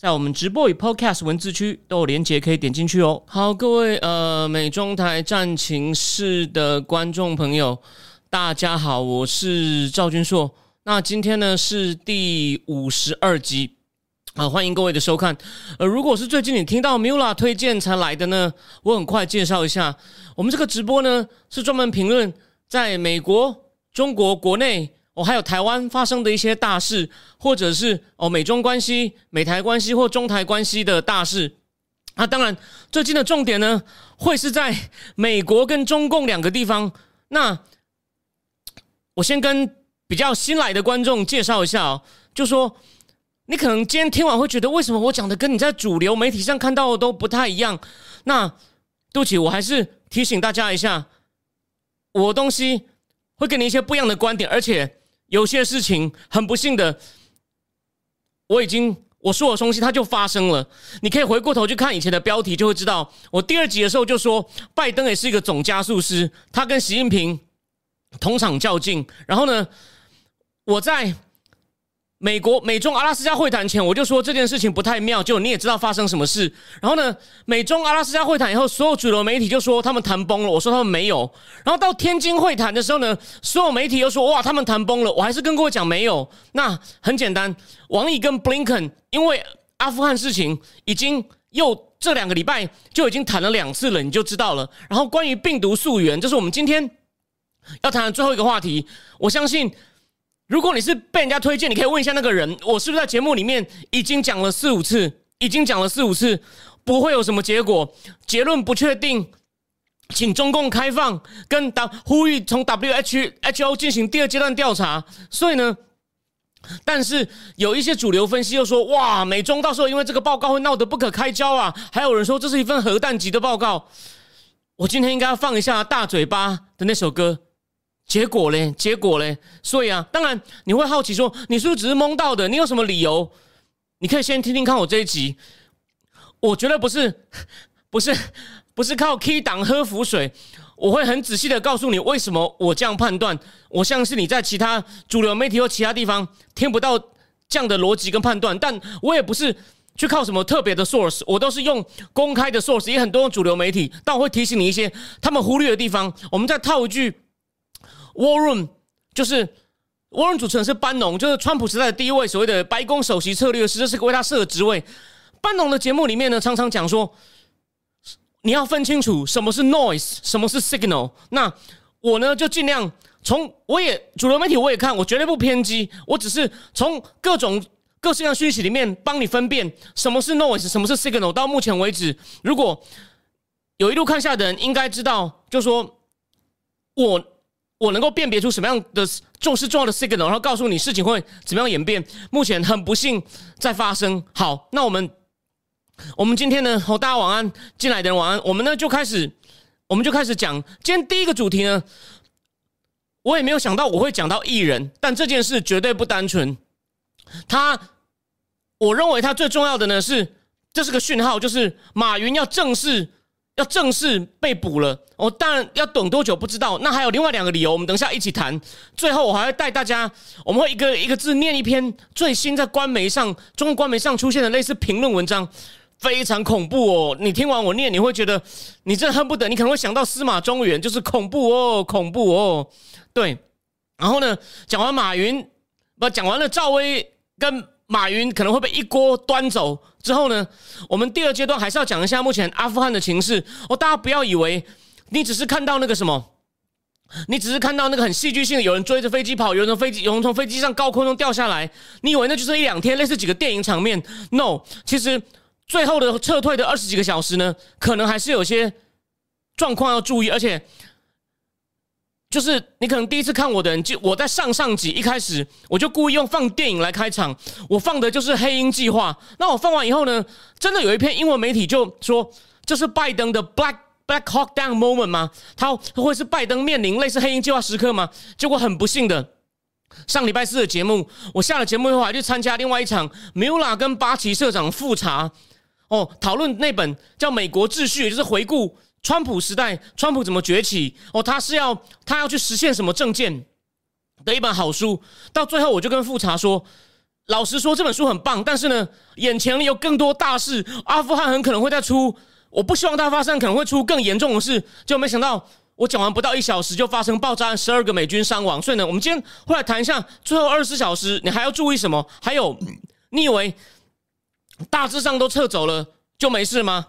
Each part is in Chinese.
在我们直播与 Podcast 文字区都有连接，可以点进去哦。好，各位呃美中台战情室的观众朋友，大家好，我是赵君硕。那今天呢是第五十二集啊，欢迎各位的收看。呃，如果是最近你听到 Mula 推荐才来的呢，我很快介绍一下，我们这个直播呢是专门评论在美国、中国国内。哦，还有台湾发生的一些大事，或者是哦美中关系、美台关系或中台关系的大事。那当然，最近的重点呢，会是在美国跟中共两个地方。那我先跟比较新来的观众介绍一下哦，就说你可能今天听完会觉得，为什么我讲的跟你在主流媒体上看到的都不太一样？那对不起，我还是提醒大家一下，我东西会给你一些不一样的观点，而且。有些事情很不幸的，我已经我说的东西它就发生了。你可以回过头去看以前的标题，就会知道。我第二集的时候就说，拜登也是一个总加速师，他跟习近平同场较劲。然后呢，我在。美国美中阿拉斯加会谈前，我就说这件事情不太妙，就你也知道发生什么事。然后呢，美中阿拉斯加会谈以后，所有主流媒体就说他们谈崩了，我说他们没有。然后到天津会谈的时候呢，所有媒体又说哇，他们谈崩了，我还是跟各位讲没有。那很简单，王毅跟布林肯因为阿富汗事情已经又这两个礼拜就已经谈了两次了，你就知道了。然后关于病毒溯源，这是我们今天要谈的最后一个话题，我相信。如果你是被人家推荐，你可以问一下那个人，我是不是在节目里面已经讲了四五次，已经讲了四五次，不会有什么结果，结论不确定，请中共开放，跟当呼吁从 W H H O 进行第二阶段调查。所以呢，但是有一些主流分析又说，哇，美中到时候因为这个报告会闹得不可开交啊，还有人说这是一份核弹级的报告。我今天应该要放一下大嘴巴的那首歌。结果嘞，结果嘞，所以啊，当然你会好奇说，你是不是只是蒙到的？你有什么理由？你可以先听听看我这一集。我觉得不是，不是，不是靠 key 档喝浮水。我会很仔细的告诉你为什么我这样判断。我相信你在其他主流媒体或其他地方听不到这样的逻辑跟判断。但我也不是去靠什么特别的 source，我都是用公开的 source，也很多主流媒体。但我会提醒你一些他们忽略的地方。我们再套一句。War Room 就是 War Room 主持人是班农，就是川普时代的第一位所谓的白宫首席策略师，这是个为他设的职位。班农的节目里面呢，常常讲说，你要分清楚什么是 noise，什么是 signal。那我呢，就尽量从我也主流媒体我也看，我绝对不偏激，我只是从各种各式各样讯息里面帮你分辨什么是 noise，什么是 signal。到目前为止，如果有一路看下的人应该知道，就说我。我能够辨别出什么样的重视重要的 signal，然后告诉你事情会怎么样演变。目前很不幸在发生。好，那我们我们今天呢？好，大家晚安，进来的人晚安。我们呢就开始，我们就开始讲今天第一个主题呢。我也没有想到我会讲到艺人，但这件事绝对不单纯。他，我认为他最重要的呢是，这是个讯号，就是马云要正式。要正式被捕了，我当然要等多久不知道。那还有另外两个理由，我们等一下一起谈。最后我还会带大家，我们会一个一个字念一篇最新在官媒上、中国官媒上出现的类似评论文章，非常恐怖哦。你听完我念，你会觉得你真的恨不得，你可能会想到司马中原，就是恐怖哦，恐怖哦。对，然后呢，讲完马云，不讲完了赵薇跟。马云可能会被一锅端走之后呢？我们第二阶段还是要讲一下目前阿富汗的情势哦。大家不要以为你只是看到那个什么，你只是看到那个很戏剧性的有人追着飞机跑，有人从飞机有人从飞机上高空中掉下来，你以为那就是一两天类似几个电影场面？No，其实最后的撤退的二十几个小时呢，可能还是有些状况要注意，而且。就是你可能第一次看我的人，就我在上上集一开始我就故意用放电影来开场，我放的就是《黑鹰计划》。那我放完以后呢，真的有一篇英文媒体就说这是拜登的 Black Black Hawk Down moment 吗？他会是拜登面临类似黑鹰计划时刻吗？结果很不幸的，上礼拜四的节目，我下了节目以后还去参加另外一场 Mula 跟巴奇社长复查哦，讨论那本叫《美国秩序》，就是回顾川普时代，川普怎么崛起哦，他是要他要去实现什么政见的一本好书。到最后，我就跟复查说。老实说，这本书很棒，但是呢，眼前有更多大事，阿富汗很可能会再出，我不希望它发生，可能会出更严重的事。就没想到，我讲完不到一小时就发生爆炸案，十二个美军伤亡。所以呢，我们今天会来谈一下最后二十四小时，你还要注意什么？还有，你以为大致上都撤走了就没事吗？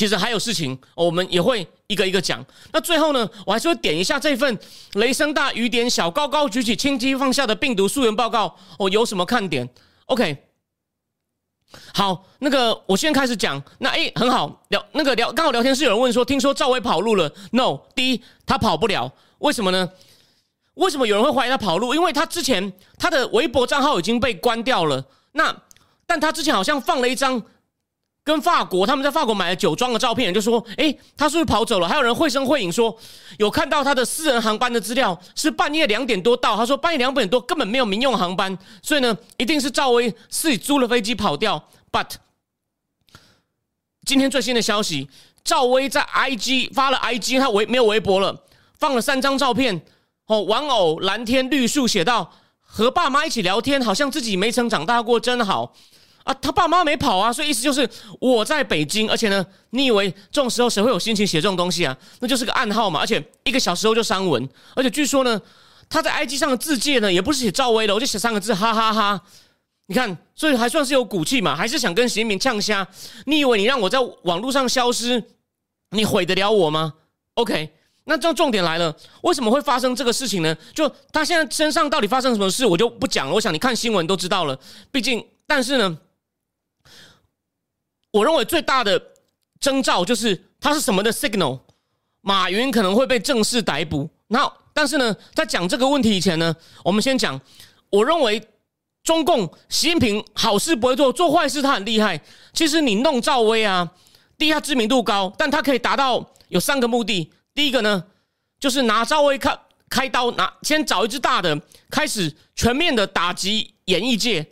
其实还有事情，我们也会一个一个讲。那最后呢，我还是会点一下这份雷声大雨点小、高高举起轻轻放下的病毒溯源报告。哦，有什么看点？OK，好，那个我先开始讲。那诶，很好聊，那个聊刚好聊天室有人问说，听说赵薇跑路了？No，第一他跑不了，为什么呢？为什么有人会怀疑他跑路？因为他之前他的微博账号已经被关掉了。那但他之前好像放了一张。跟法国他们在法国买了酒庄的照片，就说：“哎，他是不是跑走了？”还有人绘声绘影说有看到他的私人航班的资料，是半夜两点多到。他说半夜两点多根本没有民用航班，所以呢，一定是赵薇自己租了飞机跑掉。But 今天最新的消息，赵薇在 IG 发了 IG，他微没有微博了，放了三张照片。哦，玩偶蓝天绿树，写道：“和爸妈一起聊天，好像自己没曾长大过，真好。”啊，他爸妈没跑啊，所以意思就是我在北京，而且呢，你以为这种时候谁会有心情写这种东西啊？那就是个暗号嘛，而且一个小时后就删文，而且据说呢，他在 IG 上的字界呢，也不是写赵薇的，我就写三个字，哈哈哈。你看，所以还算是有骨气嘛，还是想跟习近平呛虾？你以为你让我在网络上消失，你毁得了我吗？OK，那这重点来了，为什么会发生这个事情呢？就他现在身上到底发生什么事，我就不讲了。我想你看新闻都知道了，毕竟，但是呢。我认为最大的征兆就是它是什么的 signal，马云可能会被正式逮捕。那但是呢，在讲这个问题以前呢，我们先讲。我认为中共习近平好事不会做，做坏事他很厉害。其实你弄赵薇啊，第一他知名度高，但他可以达到有三个目的。第一个呢，就是拿赵薇开开刀，拿先找一只大的，开始全面的打击演艺界。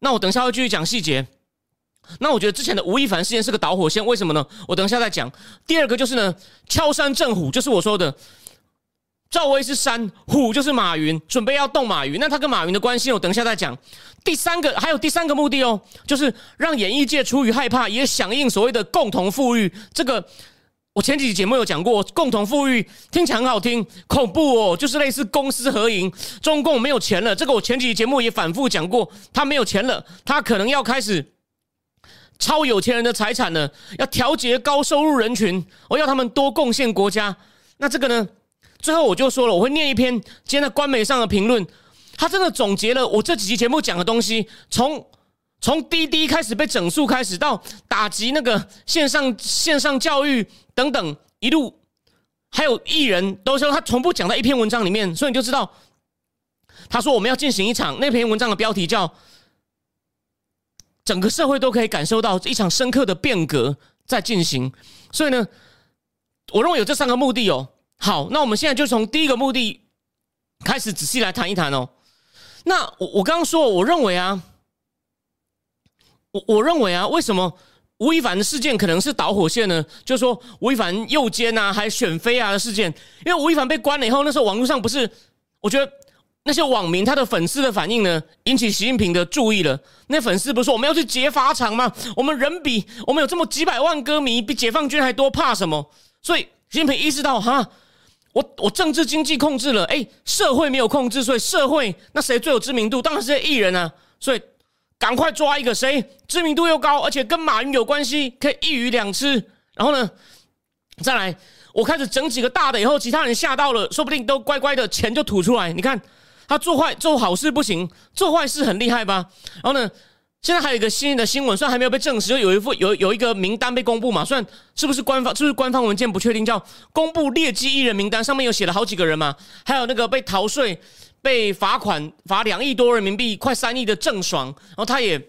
那我等一下会继续讲细节。那我觉得之前的吴亦凡事件是个导火线，为什么呢？我等一下再讲。第二个就是呢，敲山震虎，就是我说的，赵薇是山，虎就是马云，准备要动马云。那他跟马云的关系，我等一下再讲。第三个还有第三个目的哦，就是让演艺界出于害怕，也响应所谓的共同富裕。这个我前几集节目有讲过，共同富裕听起来很好听，恐怖哦，就是类似公私合营。中共没有钱了，这个我前几集节目也反复讲过，他没有钱了，他可能要开始。超有钱人的财产呢？要调节高收入人群，我要他们多贡献国家。那这个呢？最后我就说了，我会念一篇今天在官媒上的评论。他真的总结了我这几期节目讲的东西，从从滴滴开始被整数开始，到打击那个线上线上教育等等，一路还有艺人，都说他从不讲在一篇文章里面，所以你就知道，他说我们要进行一场那篇文章的标题叫。整个社会都可以感受到一场深刻的变革在进行，所以呢，我认为有这三个目的哦。好，那我们现在就从第一个目的开始仔细来谈一谈哦。那我我刚刚说，我认为啊，我我认为啊，为什么吴亦凡的事件可能是导火线呢？就是说吴亦凡诱奸啊，还选妃啊的事件，因为吴亦凡被关了以后，那时候网络上不是，我觉得。那些网民他的粉丝的反应呢，引起习近平的注意了。那粉丝不是说我们要去劫法场吗？我们人比我们有这么几百万歌迷，比解放军还多，怕什么？所以习近平意识到，哈，我我政治经济控制了，哎，社会没有控制，所以社会那谁最有知名度？当然是艺人啊。所以赶快抓一个谁知名度又高，而且跟马云有关系，可以一鱼两吃。然后呢，再来，我开始整几个大的，以后其他人吓到了，说不定都乖乖的钱就吐出来。你看。他做坏做好事不行，做坏事很厉害吧？然后呢，现在还有一个新的新闻，虽然还没有被证实，就有一副有有一个名单被公布嘛，虽然是不是官方，是不是官方文件不确定，叫公布劣迹艺人名单，上面有写了好几个人嘛，还有那个被逃税、被罚款罚两亿多人民币，快三亿的郑爽，然后他也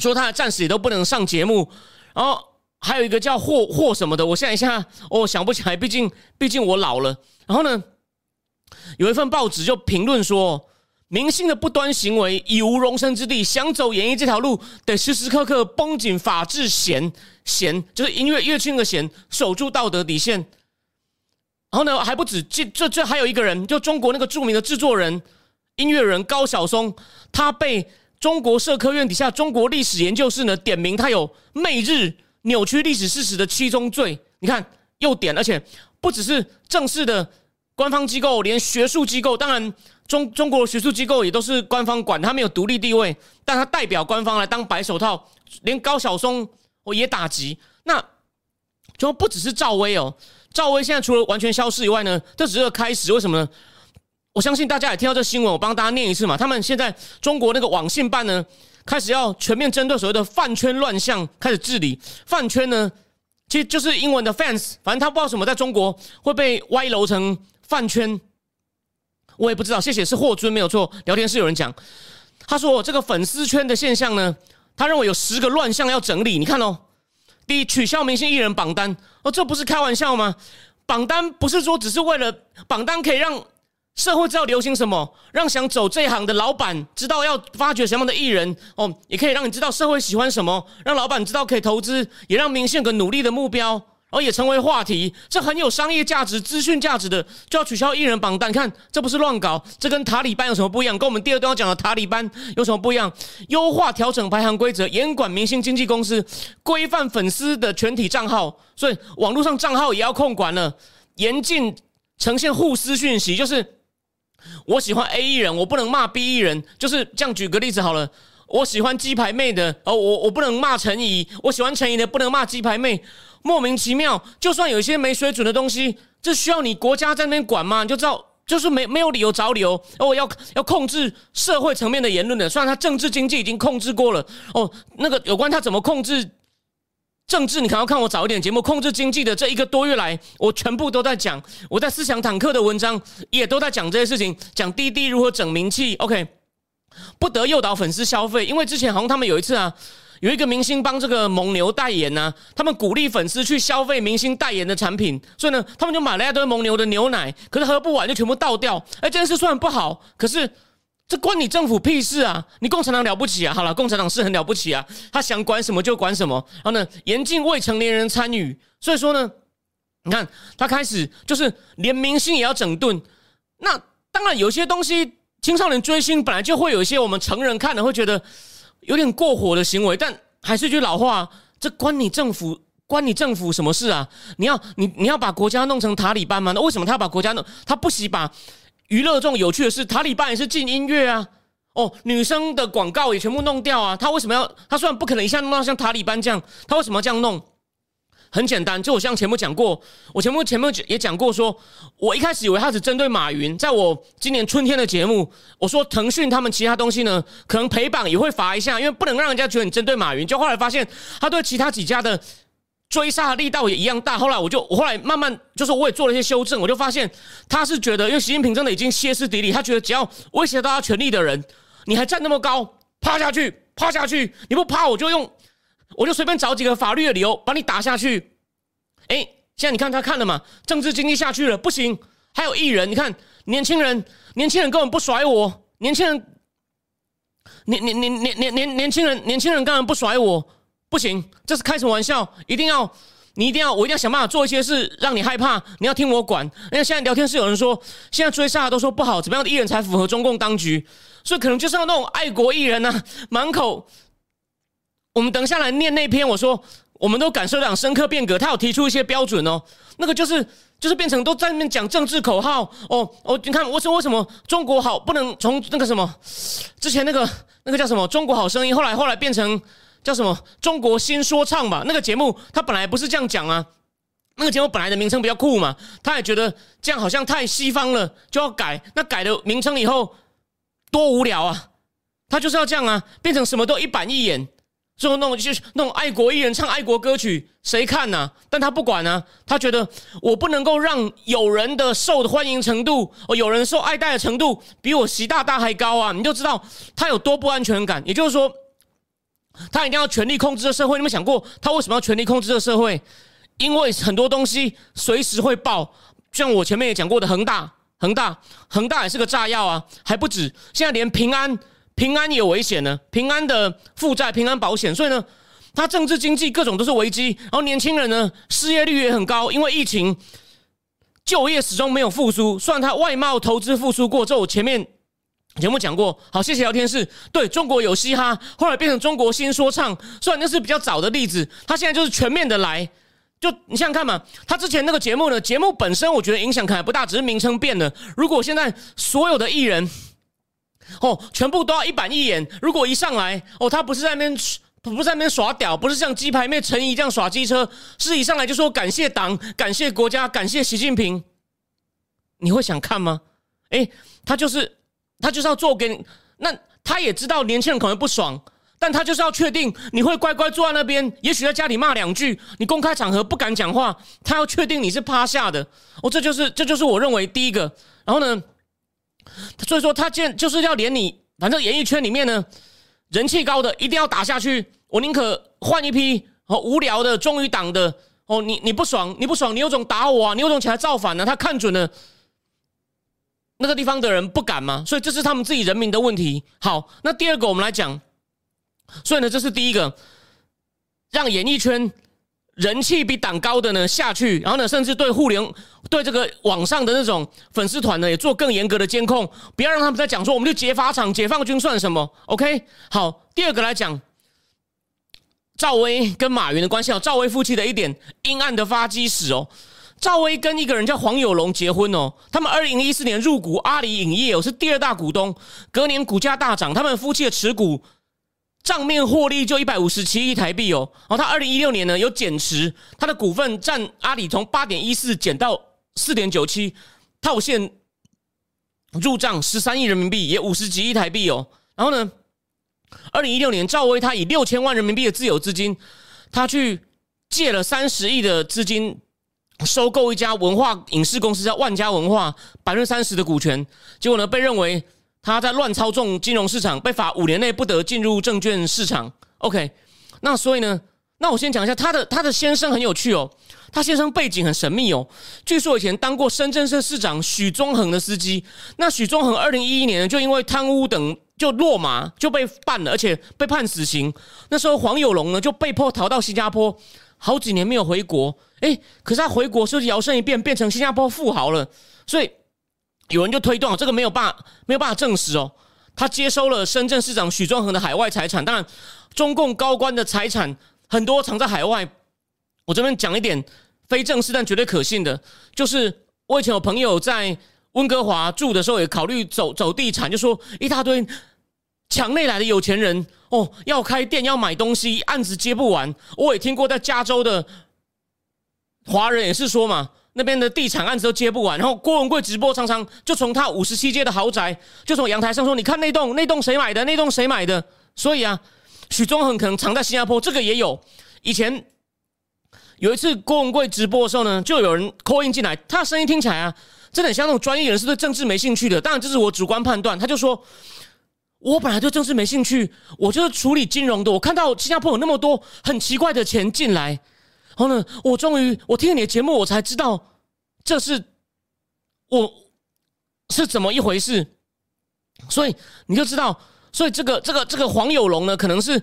说他暂时也都不能上节目，然后还有一个叫霍霍什么的，我现在一下我想不起来，毕竟毕竟我老了。然后呢，有一份报纸就评论说，明星的不端行为已无容身之地，想走演艺这条路，得时时刻刻绷紧法治弦弦，就是音乐乐器的弦，守住道德底线。然后呢，还不止，这这这还有一个人，就中国那个著名的制作人、音乐人高晓松，他被中国社科院底下中国历史研究室呢点名，他有媚日、扭曲历史事实的七宗罪。你看又点，而且不只是正式的官方机构，连学术机构，当然中中国学术机构也都是官方管，他没有独立地位，但他代表官方来当白手套，连高晓松我也打击。那就不只是赵薇哦。赵薇现在除了完全消失以外呢，这只是个开始。为什么呢？我相信大家也听到这新闻，我帮大家念一次嘛。他们现在中国那个网信办呢，开始要全面针对所谓的饭圈乱象开始治理。饭圈呢，其实就是英文的 fans，反正他不知道什么在中国会被歪楼成饭圈，我也不知道。谢谢，是霍尊没有错。聊天室有人讲，他说这个粉丝圈的现象呢，他认为有十个乱象要整理。你看哦。第一，取消明星艺人榜单哦，这不是开玩笑吗？榜单不是说只是为了榜单可以让社会知道流行什么，让想走这一行的老板知道要发掘什么样的艺人哦，也可以让你知道社会喜欢什么，让老板知道可以投资，也让明星有个努力的目标。而也成为话题，这很有商业价值、资讯价值的，就要取消艺人榜单。看，这不是乱搞，这跟塔里班有什么不一样？跟我们第二段要讲的塔里班有什么不一样？优化调整排行规则，严管明星经纪公司，规范粉丝的全体账号，所以网络上账号也要控管了。严禁呈现互撕讯息，就是我喜欢 A 艺人，我不能骂 B 艺人。就是这样，举个例子好了，我喜欢鸡排妹的，哦，我我不能骂陈怡，我喜欢陈怡的，不能骂鸡排妹。莫名其妙，就算有一些没水准的东西，这需要你国家在那边管吗？你就知道，就是没没有理由找理由。哦，要要控制社会层面的言论的，虽然他政治经济已经控制过了。哦，那个有关他怎么控制政治，你可能要看我早一点节目。控制经济的这一个多月来，我全部都在讲。我在思想坦克的文章也都在讲这些事情，讲滴滴如何整名气。OK，不得诱导粉丝消费，因为之前好像他们有一次啊。有一个明星帮这个蒙牛代言呢，他们鼓励粉丝去消费明星代言的产品，所以呢，他们就买了一堆蒙牛的牛奶，可是喝不完就全部倒掉。哎，这件事虽然不好，可是这关你政府屁事啊！你共产党了不起啊？好了，共产党是很了不起啊，他想管什么就管什么。然后呢，严禁未成年人参与。所以说呢，你看他开始就是连明星也要整顿。那当然，有些东西青少年追星本来就会有一些我们成人看了会觉得。有点过火的行为，但还是句老话，这关你政府关你政府什么事啊？你要你你要把国家弄成塔里班吗？那为什么他要把国家弄？他不惜把娱乐这种有趣的事，塔里班也是禁音乐啊。哦，女生的广告也全部弄掉啊。他为什么要？他虽然不可能一下弄到像塔里班这样，他为什么要这样弄？很简单，就我像前面讲过，我前面前面也讲过，说我一开始以为他只针对马云，在我今年春天的节目，我说腾讯他们其他东西呢，可能陪榜也会罚一下，因为不能让人家觉得你针对马云。就后来发现，他对其他几家的追杀力道也一样大。后来我就我后来慢慢就是我也做了一些修正，我就发现他是觉得，因为习近平真的已经歇斯底里，他觉得只要威胁到他权力的人，你还站那么高，趴下去，趴下去，你不趴我就用。我就随便找几个法律的理由把你打下去。哎，现在你看他看了嘛？政治经济下去了，不行。还有艺人，你看年轻人，年轻人根本不甩我。年轻人，年年年年年年年轻人，年轻人根本不甩我，不行。这是开什么玩笑？一定要你一定要我一定要想办法做一些事让你害怕。你要听我管。因为现在聊天室有人说，现在追杀都说不好，怎么样的艺人才符合中共当局？所以可能就是要那种爱国艺人呐，满口。我们等下来念那篇，我说我们都感受到深刻变革，他有提出一些标准哦，那个就是就是变成都在那边讲政治口号。哦哦，你看我说为什么中国好不能从那个什么？之前那个那个叫什么？中国好声音，后来后来变成叫什么？中国新说唱吧？那个节目他本来不是这样讲啊，那个节目本来的名称比较酷嘛，他也觉得这样好像太西方了，就要改。那改了名称以后多无聊啊，他就是要这样啊，变成什么都一板一眼。最后那种就是那种爱国艺人唱爱国歌曲，谁看呢？但他不管呢，他觉得我不能够让有人的受的欢迎程度，哦，有人受爱戴的程度比我习大大还高啊！你就知道他有多不安全感。也就是说，他一定要权力控制这社会。你们想过他为什么要权力控制这社会？因为很多东西随时会爆，像我前面也讲过的恒大，恒大，恒大也是个炸药啊，还不止，现在连平安，平安也有危险呢，平安的负债，平安保险，所以呢，他政治经济各种都是危机，然后年轻人呢失业率也很高，因为疫情，就业始终没有复苏，虽然他外贸投资复苏过，这我前面。节目讲过，好，谢谢聊天室。对中国有嘻哈，后来变成中国新说唱，虽然那是比较早的例子，他现在就是全面的来。就你想想看嘛，他之前那个节目呢，节目本身我觉得影响可能不大，只是名称变了。如果现在所有的艺人，哦，全部都要一板一眼，如果一上来，哦，他不是在那边不是在那边耍屌，不是像鸡排妹陈怡这样耍机车，是一上来就说感谢党、感谢国家、感谢习近平，你会想看吗？哎，他就是。他就是要做给，那他也知道年轻人可能不爽，但他就是要确定你会乖乖坐在那边，也许在家里骂两句，你公开场合不敢讲话，他要确定你是趴下的。哦，这就是这就是我认为第一个。然后呢，所以说他见就是要连你，反正演艺圈里面呢，人气高的一定要打下去，我宁可换一批哦无聊的忠于党的哦，你你不爽你不爽，你有种打我啊，你有种起来造反呢，他看准了。那个地方的人不敢吗？所以这是他们自己人民的问题。好，那第二个我们来讲，所以呢，这是第一个，让演艺圈人气比党高的呢下去，然后呢，甚至对互联对这个网上的那种粉丝团呢也做更严格的监控，不要让他们再讲说我们就解法场、解放军算什么？OK，好，第二个来讲，赵薇跟马云的关系哦，赵薇夫妻的一点阴暗的发迹史哦。赵薇跟一个人叫黄有龙结婚哦，他们二零一四年入股阿里影业，哦是第二大股东，隔年股价大涨，他们夫妻的持股账面获利就一百五十七亿台币哦。然后他二零一六年呢有减持，他的股份占阿里从八点一四减到四点九七，套现入账十三亿人民币，也五十几亿台币哦。然后呢，二零一六年赵薇他以六千万人民币的自有资金，他去借了三十亿的资金。收购一家文化影视公司叫万家文化，百分之三十的股权，结果呢被认为他在乱操纵金融市场，被罚五年内不得进入证券市场。OK，那所以呢，那我先讲一下他的他的先生很有趣哦，他先生背景很神秘哦，据说以前当过深圳市市长许宗衡的司机。那许宗衡二零一一年就因为贪污等就落马就被办了，而且被判死刑。那时候黄有龙呢就被迫逃到新加坡。好几年没有回国，哎，可是他回国是不是摇身一变变成新加坡富豪了？所以有人就推断，这个没有办法没有办法证实哦。他接收了深圳市长许宗衡的海外财产，当然中共高官的财产很多藏在海外。我这边讲一点非正式但绝对可信的，就是我以前有朋友在温哥华住的时候，也考虑走走地产，就说一大堆。墙内来的有钱人哦，要开店要买东西，案子接不完。我也听过在加州的华人也是说嘛，那边的地产案子都接不完。然后郭文贵直播常常就从他五十七街的豪宅，就从阳台上说：“你看那栋，那栋谁买的？那栋谁买的？”所以啊，许宗衡可能藏在新加坡，这个也有。以前有一次郭文贵直播的时候呢，就有人 call in 进来，他的声音听起来啊，真的很像那种专业人士对政治没兴趣的。当然这是我主观判断，他就说。我本来对政治没兴趣，我就是处理金融的。我看到新加坡有那么多很奇怪的钱进来，后呢，我终于我听了你的节目，我才知道这是我是怎么一回事。所以你就知道，所以这个这个这个黄有龙呢，可能是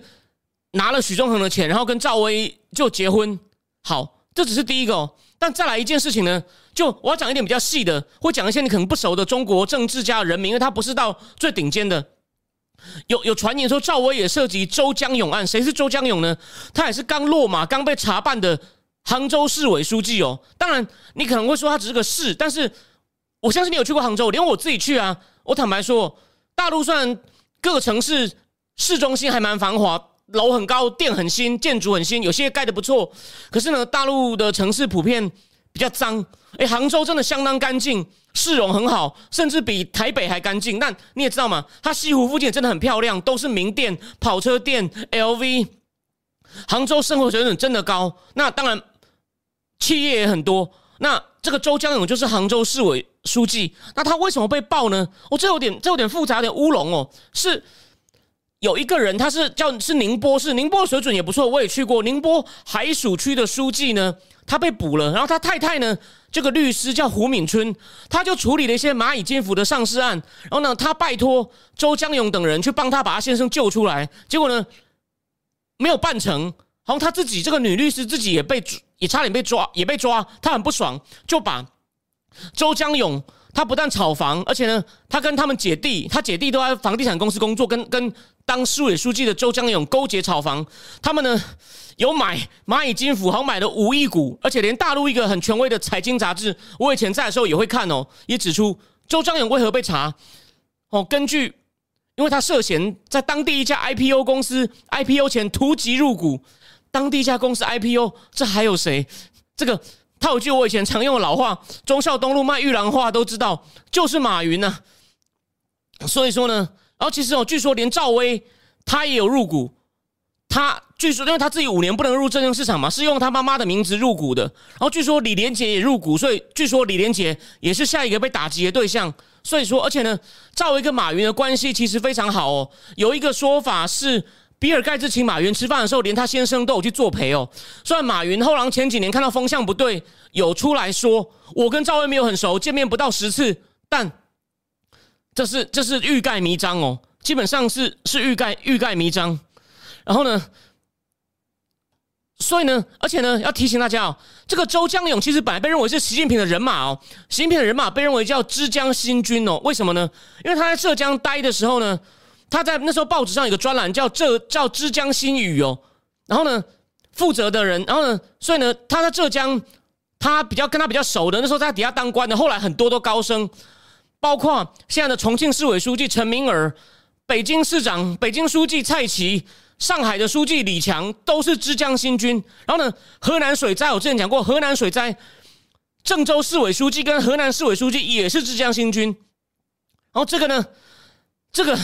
拿了许宗衡的钱，然后跟赵薇就结婚。好，这只是第一个哦。但再来一件事情呢，就我要讲一点比较细的，会讲一些你可能不熟的中国政治家人名，因为他不是到最顶尖的。有有传言说赵薇也涉及周江勇案，谁是周江勇呢？他也是刚落马、刚被查办的杭州市委书记哦。当然，你可能会说他只是个市，但是我相信你有去过杭州，连我自己去啊。我坦白说，大陆虽然各个城市市中心还蛮繁华，楼很高，店很新，建筑很新，有些盖的不错，可是呢，大陆的城市普遍比较脏。哎，杭州真的相当干净。市容很好，甚至比台北还干净。但你也知道嘛，它西湖附近真的很漂亮，都是名店、跑车店、LV。杭州生活水准真的高。那当然，企业也很多。那这个周江勇就是杭州市委书记，那他为什么被爆呢？哦，这有点这有点复杂，有点乌龙哦。是有一个人，他是叫是宁波市，宁波水准也不错，我也去过。宁波海曙区的书记呢，他被捕了，然后他太太呢，这个律师叫胡敏春，他就处理了一些蚂蚁金服的上市案，然后呢，他拜托周江勇等人去帮他把他先生救出来，结果呢，没有办成，然后他自己这个女律师自己也被也差点被抓，也被抓，他很不爽，就把周江勇。他不但炒房，而且呢，他跟他们姐弟，他姐弟都在房地产公司工作，跟跟当市委书记的周江勇勾结炒房。他们呢有买蚂蚁金服，好买了五亿股，而且连大陆一个很权威的财经杂志，我以前在的时候也会看哦，也指出周江勇为何被查。哦，根据因为他涉嫌在当地一家 IPO 公司 IPO 前突击入股，当地一家公司 IPO，这还有谁？这个。套句我以前常用的老话，忠孝东路卖玉兰花都知道，就是马云呐。所以说呢，然后其实哦，据说连赵薇他也有入股，他据说因为他自己五年不能入证券市场嘛，是用他妈妈的名字入股的。然后据说李连杰也入股，所以据说李连杰也是下一个被打击的对象。所以说，而且呢，赵薇跟马云的关系其实非常好哦。有一个说法是。比尔盖茨请马云吃饭的时候，连他先生都有去作陪哦。虽然马云后来前几年看到风向不对，有出来说我跟赵薇没有很熟，见面不到十次，但这是这是欲盖弥彰哦，基本上是是欲盖欲盖弥彰。然后呢，所以呢，而且呢，要提醒大家哦，这个周江勇其实本来被认为是习近平的人马哦，习近平的人马被认为叫枝江新军哦，为什么呢？因为他在浙江待的时候呢。他在那时候报纸上有个专栏叫“浙叫之江新语”哦，然后呢，负责的人，然后呢，所以呢，他在浙江，他比较跟他比较熟的，那时候在底下当官的，后来很多都高升，包括现在的重庆市委书记陈明尔、北京市长、北京书记蔡奇、上海的书记李强，都是枝江新军。然后呢，河南水灾我之前讲过，河南水灾，郑州市委书记跟河南市委书记也是枝江新军。然后这个呢，这个。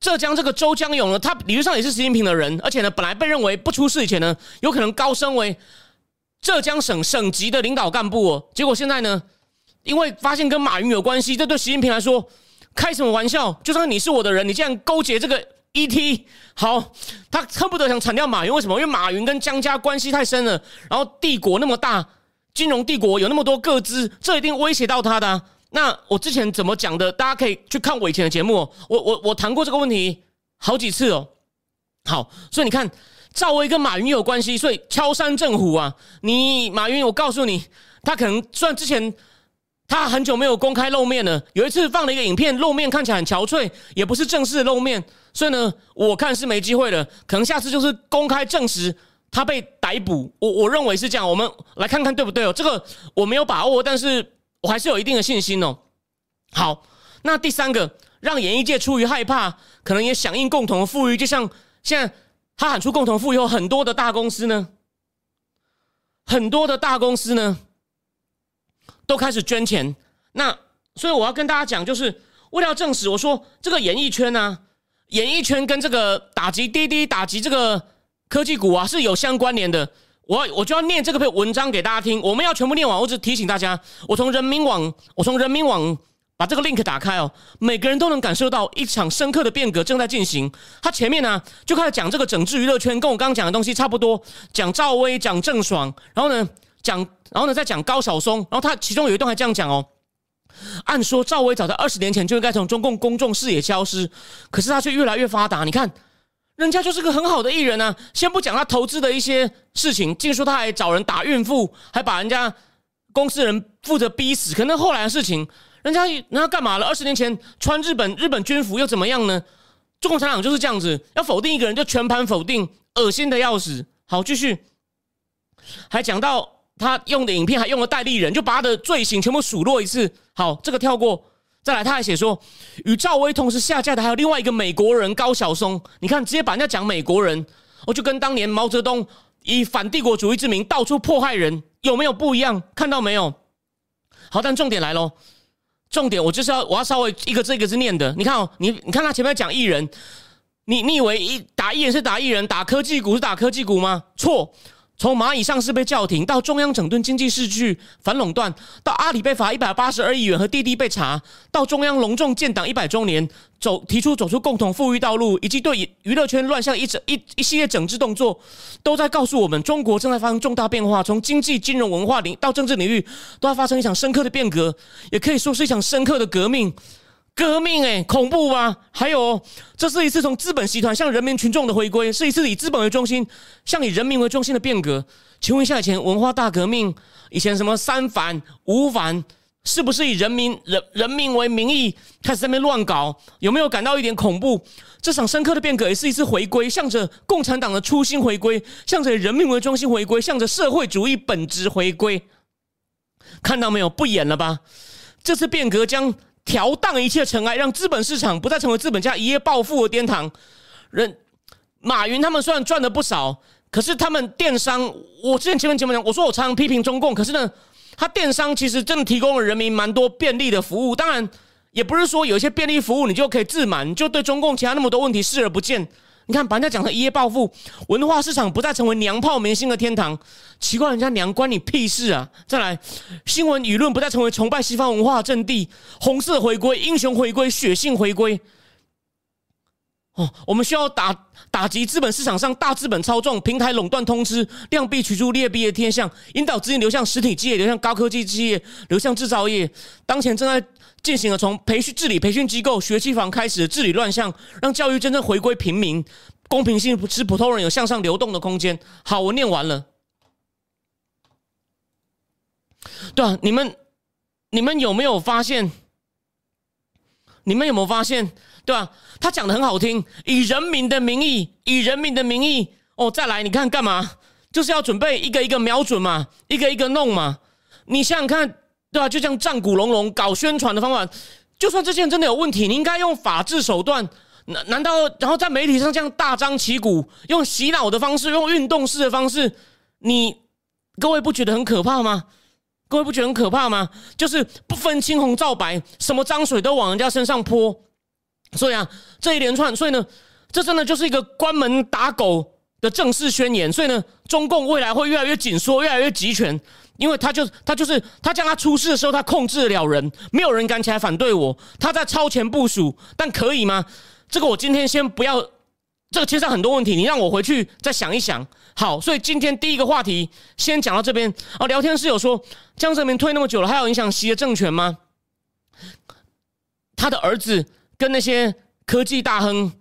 浙江这个周江勇呢，他理论上也是习近平的人，而且呢，本来被认为不出事以前呢，有可能高升为浙江省省级的领导干部哦。结果现在呢，因为发现跟马云有关系，这对习近平来说开什么玩笑？就算你是我的人，你竟然勾结这个 ET，好，他恨不得想铲掉马云。为什么？因为马云跟江家关系太深了，然后帝国那么大，金融帝国有那么多个资，这一定威胁到他的。那我之前怎么讲的？大家可以去看我以前的节目，哦我我我谈过这个问题好几次哦。好，所以你看赵薇跟马云有关系，所以敲山震虎啊！你马云，我告诉你，他可能虽然之前他很久没有公开露面了，有一次放了一个影片露面，看起来很憔悴，也不是正式露面，所以呢，我看是没机会了。可能下次就是公开证实他被逮捕，我我认为是这样。我们来看看对不对哦？这个我没有把握，但是。我还是有一定的信心哦。好，那第三个让演艺界出于害怕，可能也响应共同富裕，就像现在他喊出共同富裕后，很多的大公司呢，很多的大公司呢，都开始捐钱。那所以我要跟大家讲，就是为了证实，我说这个演艺圈呢，演艺圈跟这个打击滴滴、打击这个科技股啊是有相关联的。我我就要念这个篇文章给大家听，我们要全部念完。我只提醒大家，我从人民网，我从人民网把这个 link 打开哦，每个人都能感受到一场深刻的变革正在进行。他前面呢就开始讲这个整治娱乐圈，跟我刚刚讲的东西差不多，讲赵薇，讲郑爽，然后呢讲，然后呢再讲高晓松，然后他其中有一段还这样讲哦，按说赵薇早在二十年前就应该从中共公众视野消失，可是他却越来越发达，你看。人家就是个很好的艺人啊！先不讲他投资的一些事情，净说他还找人打孕妇，还把人家公司人负责逼死。可能后来的事情，人家人家干嘛了？二十年前穿日本日本军服又怎么样呢？中共产党就是这样子，要否定一个人就全盘否定，恶心的要死。好，继续，还讲到他用的影片还用了代理人，就把他的罪行全部数落一次。好，这个跳过。再来，他还写说，与赵薇同时下架的还有另外一个美国人高晓松。你看，直接把人家讲美国人，我就跟当年毛泽东以反帝国主义之名到处迫害人，有没有不一样？看到没有？好，但重点来喽，重点我就是要我要稍微一个字一个字念的。你看哦，你你看他前面讲艺人，你你以为一打艺人是打艺人，打科技股是打科技股吗？错，从蚂蚁上市被叫停，到中央整顿经济失去反垄断，到阿里被罚一百八十二亿元和滴滴被查，到中央隆重建党一百周年，走提出走出共同富裕道路，以及对娱乐圈乱象一整一一系列整治动作，都在告诉我们，中国正在发生重大变化。从经济、金融、文化领到政治领域，都要发生一场深刻的变革，也可以说是一场深刻的革命。革命哎，恐怖吧？还有，这是一次从资本集团向人民群众的回归，是一次以资本为中心向以人民为中心的变革。请问一下，以前文化大革命，以前什么三反五反，是不是以人民人人民为名义开始在那乱搞？有没有感到一点恐怖？这场深刻的变革也是一次回归，向着共产党的初心回归，向着人民为中心回归，向着社会主义本质回归。看到没有？不演了吧？这次变革将。调荡一切尘埃，让资本市场不再成为资本家一夜暴富的殿堂。人马云他们虽然赚的不少，可是他们电商，我之前前面节目讲，我说我常常批评中共，可是呢，他电商其实真的提供了人民蛮多便利的服务。当然，也不是说有一些便利服务你就可以自满，你就对中共其他那么多问题视而不见。你看，把人家讲成一夜暴富，文化市场不再成为娘炮明星的天堂，奇怪，人家娘关你屁事啊！再来，新闻舆论不再成为崇拜西方文化的阵地，红色回归，英雄回归，血性回归。哦，我们需要打打击资本市场上大资本操纵、平台垄断通吃、量币取出劣币的天象，引导资金流向实体企业，流向高科技企业，流向制造业。当前正在。进行了从培训治理培训机构、学区房开始的治理乱象，让教育真正回归平民，公平性使普通人有向上流动的空间。好，我念完了。对啊，你们你们有没有发现？你们有没有发现？对吧？他讲的很好听，以人民的名义，以人民的名义。哦，再来，你看干嘛？就是要准备一个一个瞄准嘛，一个一个弄嘛。你想想看。对啊，就像战鼓隆隆搞宣传的方法，就算这些人真的有问题，你应该用法治手段。难难道然后在媒体上这样大张旗鼓，用洗脑的方式，用运动式的方式，你各位不觉得很可怕吗？各位不觉得很可怕吗？就是不分青红皂白，什么脏水都往人家身上泼。所以啊，这一连串，所以呢，这真的就是一个关门打狗的正式宣言。所以呢，中共未来会越来越紧缩，越来越集权。因为他就他就是他将他出事的时候，他控制了人，没有人敢起来反对我。他在超前部署，但可以吗？这个我今天先不要，这个牵涉很多问题，你让我回去再想一想。好，所以今天第一个话题先讲到这边。哦，聊天室有说江泽民退那么久了，还有影响习的政权吗？他的儿子跟那些科技大亨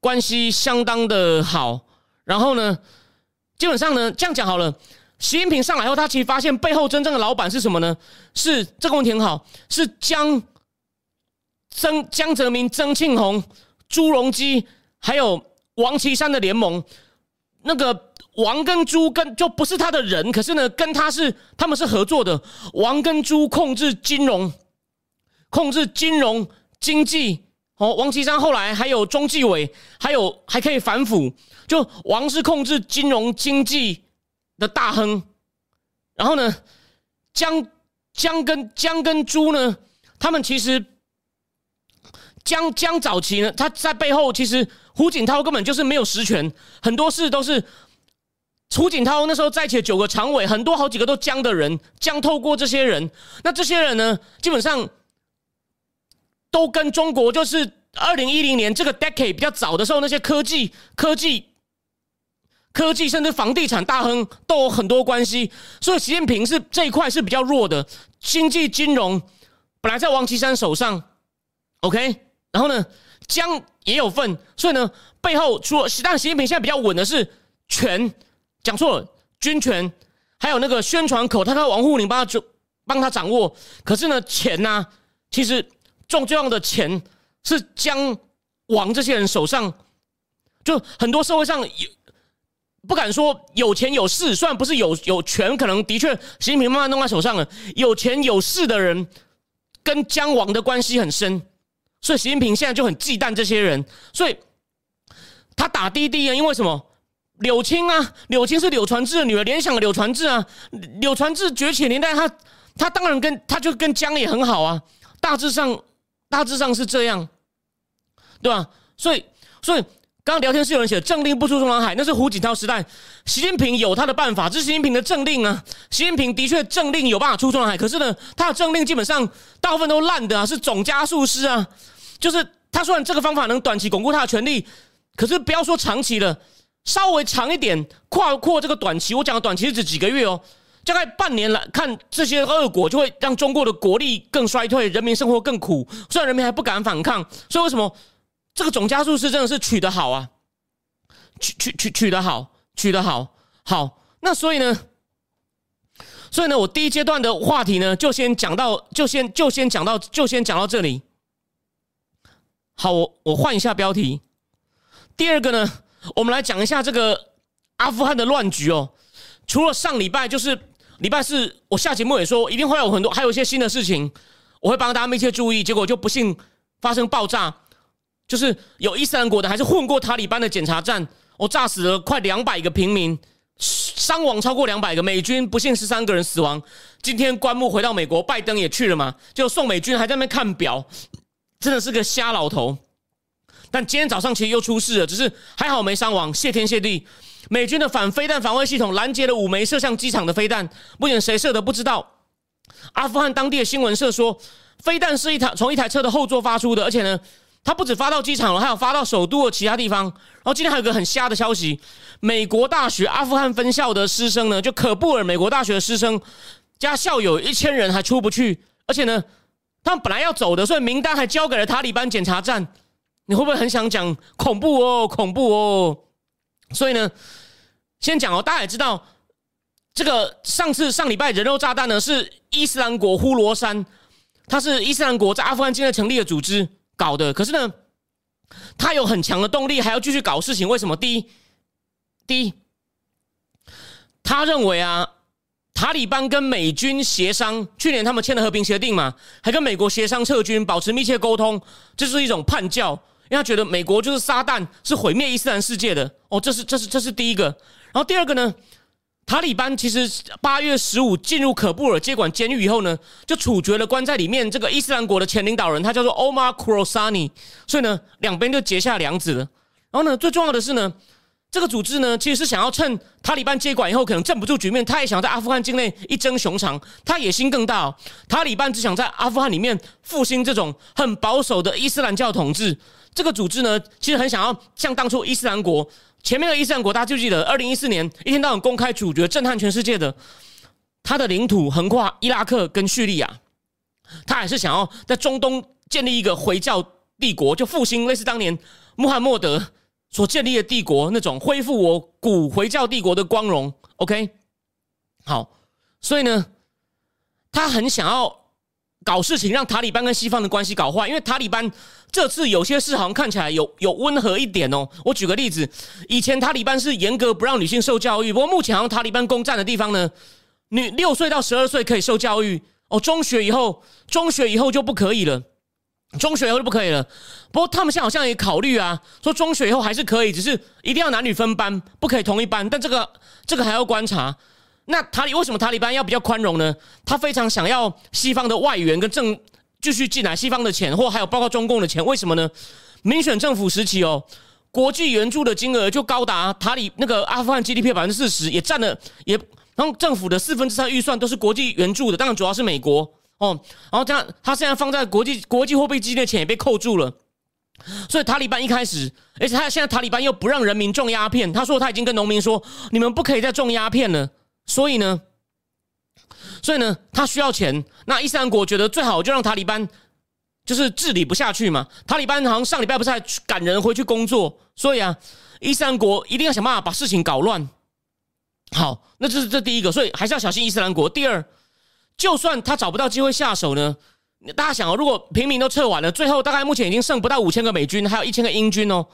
关系相当的好，然后呢，基本上呢，这样讲好了。习近平上来后，他其实发现背后真正的老板是什么呢？是这个问题很好，是江曾江泽民、曾庆红、朱镕基还有王岐山的联盟。那个王跟朱跟就不是他的人，可是呢，跟他是他们是合作的。王跟朱控制金融，控制金融经济。哦，王岐山后来还有中纪委，还有还可以反腐。就王是控制金融经济。的大亨，然后呢，江江跟江跟朱呢，他们其实江江早期呢，他在背后其实胡锦涛根本就是没有实权，很多事都是胡锦涛那时候在一起九个常委，很多好几个都江的人，江透过这些人，那这些人呢，基本上都跟中国就是二零一零年这个 decade 比较早的时候，那些科技科技。科技甚至房地产大亨都有很多关系，所以习近平是这一块是比较弱的。经济金融本来在王岐山手上，OK，然后呢，江也有份，所以呢，背后除了但习近平现在比较稳的是权，讲错了，军权，还有那个宣传口，他跟王沪宁帮他就帮他掌握。可是呢，钱呢，其实重重要的钱是姜王这些人手上，就很多社会上有。不敢说有钱有势，虽然不是有有权，可能的确习近平慢慢弄在手上了。有钱有势的人跟姜王的关系很深，所以习近平现在就很忌惮这些人。所以他打滴滴啊，因为什么？柳青啊，柳青是柳传志的女儿，联想的柳传志啊。柳传志崛起年代，他他当然跟他就跟姜也很好啊。大致上大致上是这样，对吧？所以所以。刚刚聊天室有人写政令不出中南海，那是胡锦涛时代。习近平有他的办法，这是习近平的政令啊。习近平的确政令有办法出中南海，可是呢，他的政令基本上大部分都烂的啊，是总加速师啊。就是他虽然这个方法能短期巩固他的权力，可是不要说长期了，稍微长一点，跨过这个短期，我讲的短期是指几个月哦，大概半年来看，这些恶果就会让中国的国力更衰退，人民生活更苦。虽然人民还不敢反抗，所以为什么？这个总加速师真的是取得好啊，取取取取得好，取得好，好。那所以呢，所以呢，我第一阶段的话题呢，就先讲到，就先就先讲到，就先讲到这里。好，我我换一下标题。第二个呢，我们来讲一下这个阿富汗的乱局哦。除了上礼拜，就是礼拜四，我下节目也说，一定会有很多，还有一些新的事情，我会帮大家密切注意。结果就不幸发生爆炸。就是有伊斯兰国的，还是混过塔利班的检查站，我炸死了快两百个平民，伤亡超过两百个，美军不幸十三个人死亡。今天棺木回到美国，拜登也去了嘛？就送美军还在那边看表，真的是个瞎老头。但今天早上其实又出事了，只是还好没伤亡，谢天谢地。美军的反飞弹防卫系统拦截了五枚射向机场的飞弹，目前谁射的不知道。阿富汗当地的新闻社说，飞弹是一台从一台车的后座发出的，而且呢。它不止发到机场了，还有发到首都的其他地方。然后今天还有个很瞎的消息：美国大学阿富汗分校的师生呢，就可布尔美国大学的师生加校友一千人还出不去，而且呢，他们本来要走的，所以名单还交给了塔利班检查站。你会不会很想讲恐怖哦，恐怖哦？所以呢，先讲哦，大家也知道，这个上次上礼拜人肉炸弹呢，是伊斯兰国呼罗珊，它是伊斯兰国在阿富汗境内成立的组织。搞的，可是呢，他有很强的动力，还要继续搞事情。为什么？第一，第一，他认为啊，塔利班跟美军协商，去年他们签了和平协定嘛，还跟美国协商撤军，保持密切沟通，这是一种叛教，因为他觉得美国就是撒旦，是毁灭伊斯兰世界的。哦，这是这是这是第一个。然后第二个呢？塔利班其实八月十五进入可布尔接管监狱以后呢，就处决了关在里面这个伊斯兰国的前领导人，他叫做 Omar Khorasani。所以呢，两边就结下梁子了。然后呢，最重要的是呢，这个组织呢，其实是想要趁塔利班接管以后可能镇不住局面，他也想在阿富汗境内一争雄长。他野心更大，塔利班只想在阿富汗里面复兴这种很保守的伊斯兰教统治。这个组织呢，其实很想要像当初伊斯兰国。前面的伊斯兰国，大家就记得，二零一四年一天到晚公开主角，震撼全世界的，他的领土横跨伊拉克跟叙利亚，他还是想要在中东建立一个回教帝国，就复兴类似当年穆罕默德所建立的帝国那种，恢复我古回教帝国的光荣。OK，好，所以呢，他很想要。搞事情让塔利班跟西方的关系搞坏，因为塔利班这次有些事好像看起来有有温和一点哦。我举个例子，以前塔利班是严格不让女性受教育，不过目前好像塔利班攻占的地方呢，女六岁到十二岁可以受教育哦，中学以后中学以后就不可以了，中学以后就不可以了。不过他们现在好像也考虑啊，说中学以后还是可以，只是一定要男女分班，不可以同一班。但这个这个还要观察。那塔利为什么塔利班要比较宽容呢？他非常想要西方的外援跟政继续进来，西方的钱或还有包括中共的钱，为什么呢？民选政府时期哦，国际援助的金额就高达塔利那个阿富汗 GDP 百分之四十，也占了也，然后政府的四分之三预算都是国际援助的，当然主要是美国哦。然后这样，他现在放在国际国际货币基金的钱也被扣住了，所以塔利班一开始，而且他现在塔利班又不让人民种鸦片，他说他已经跟农民说，你们不可以再种鸦片了。所以呢，所以呢，他需要钱。那伊斯兰国觉得最好就让塔利班就是治理不下去嘛。塔利班好像上礼拜不是还赶人回去工作，所以啊，伊斯兰国一定要想办法把事情搞乱。好，那这是这第一个，所以还是要小心伊斯兰国。第二，就算他找不到机会下手呢，大家想哦，如果平民都撤完了，最后大概目前已经剩不到五千个美军，还有一千个英军哦。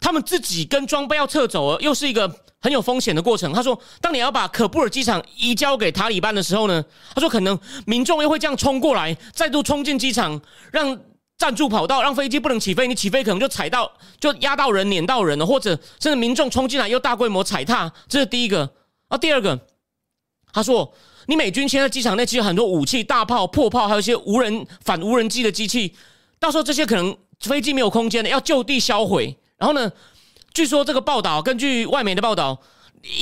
他们自己跟装备要撤走了，又是一个很有风险的过程。他说：“当你要把可布尔机场移交给塔利班的时候呢，他说可能民众又会这样冲过来，再度冲进机场，让占住跑道，让飞机不能起飞。你起飞可能就踩到，就压到人、碾到人了，或者甚至民众冲进来又大规模踩踏。这是第一个。啊，第二个，他说你美军现在机场内其实很多武器、大炮、破炮，还有一些无人反无人机的机器，到时候这些可能飞机没有空间的，要就地销毁。”然后呢，据说这个报道，根据外媒的报道，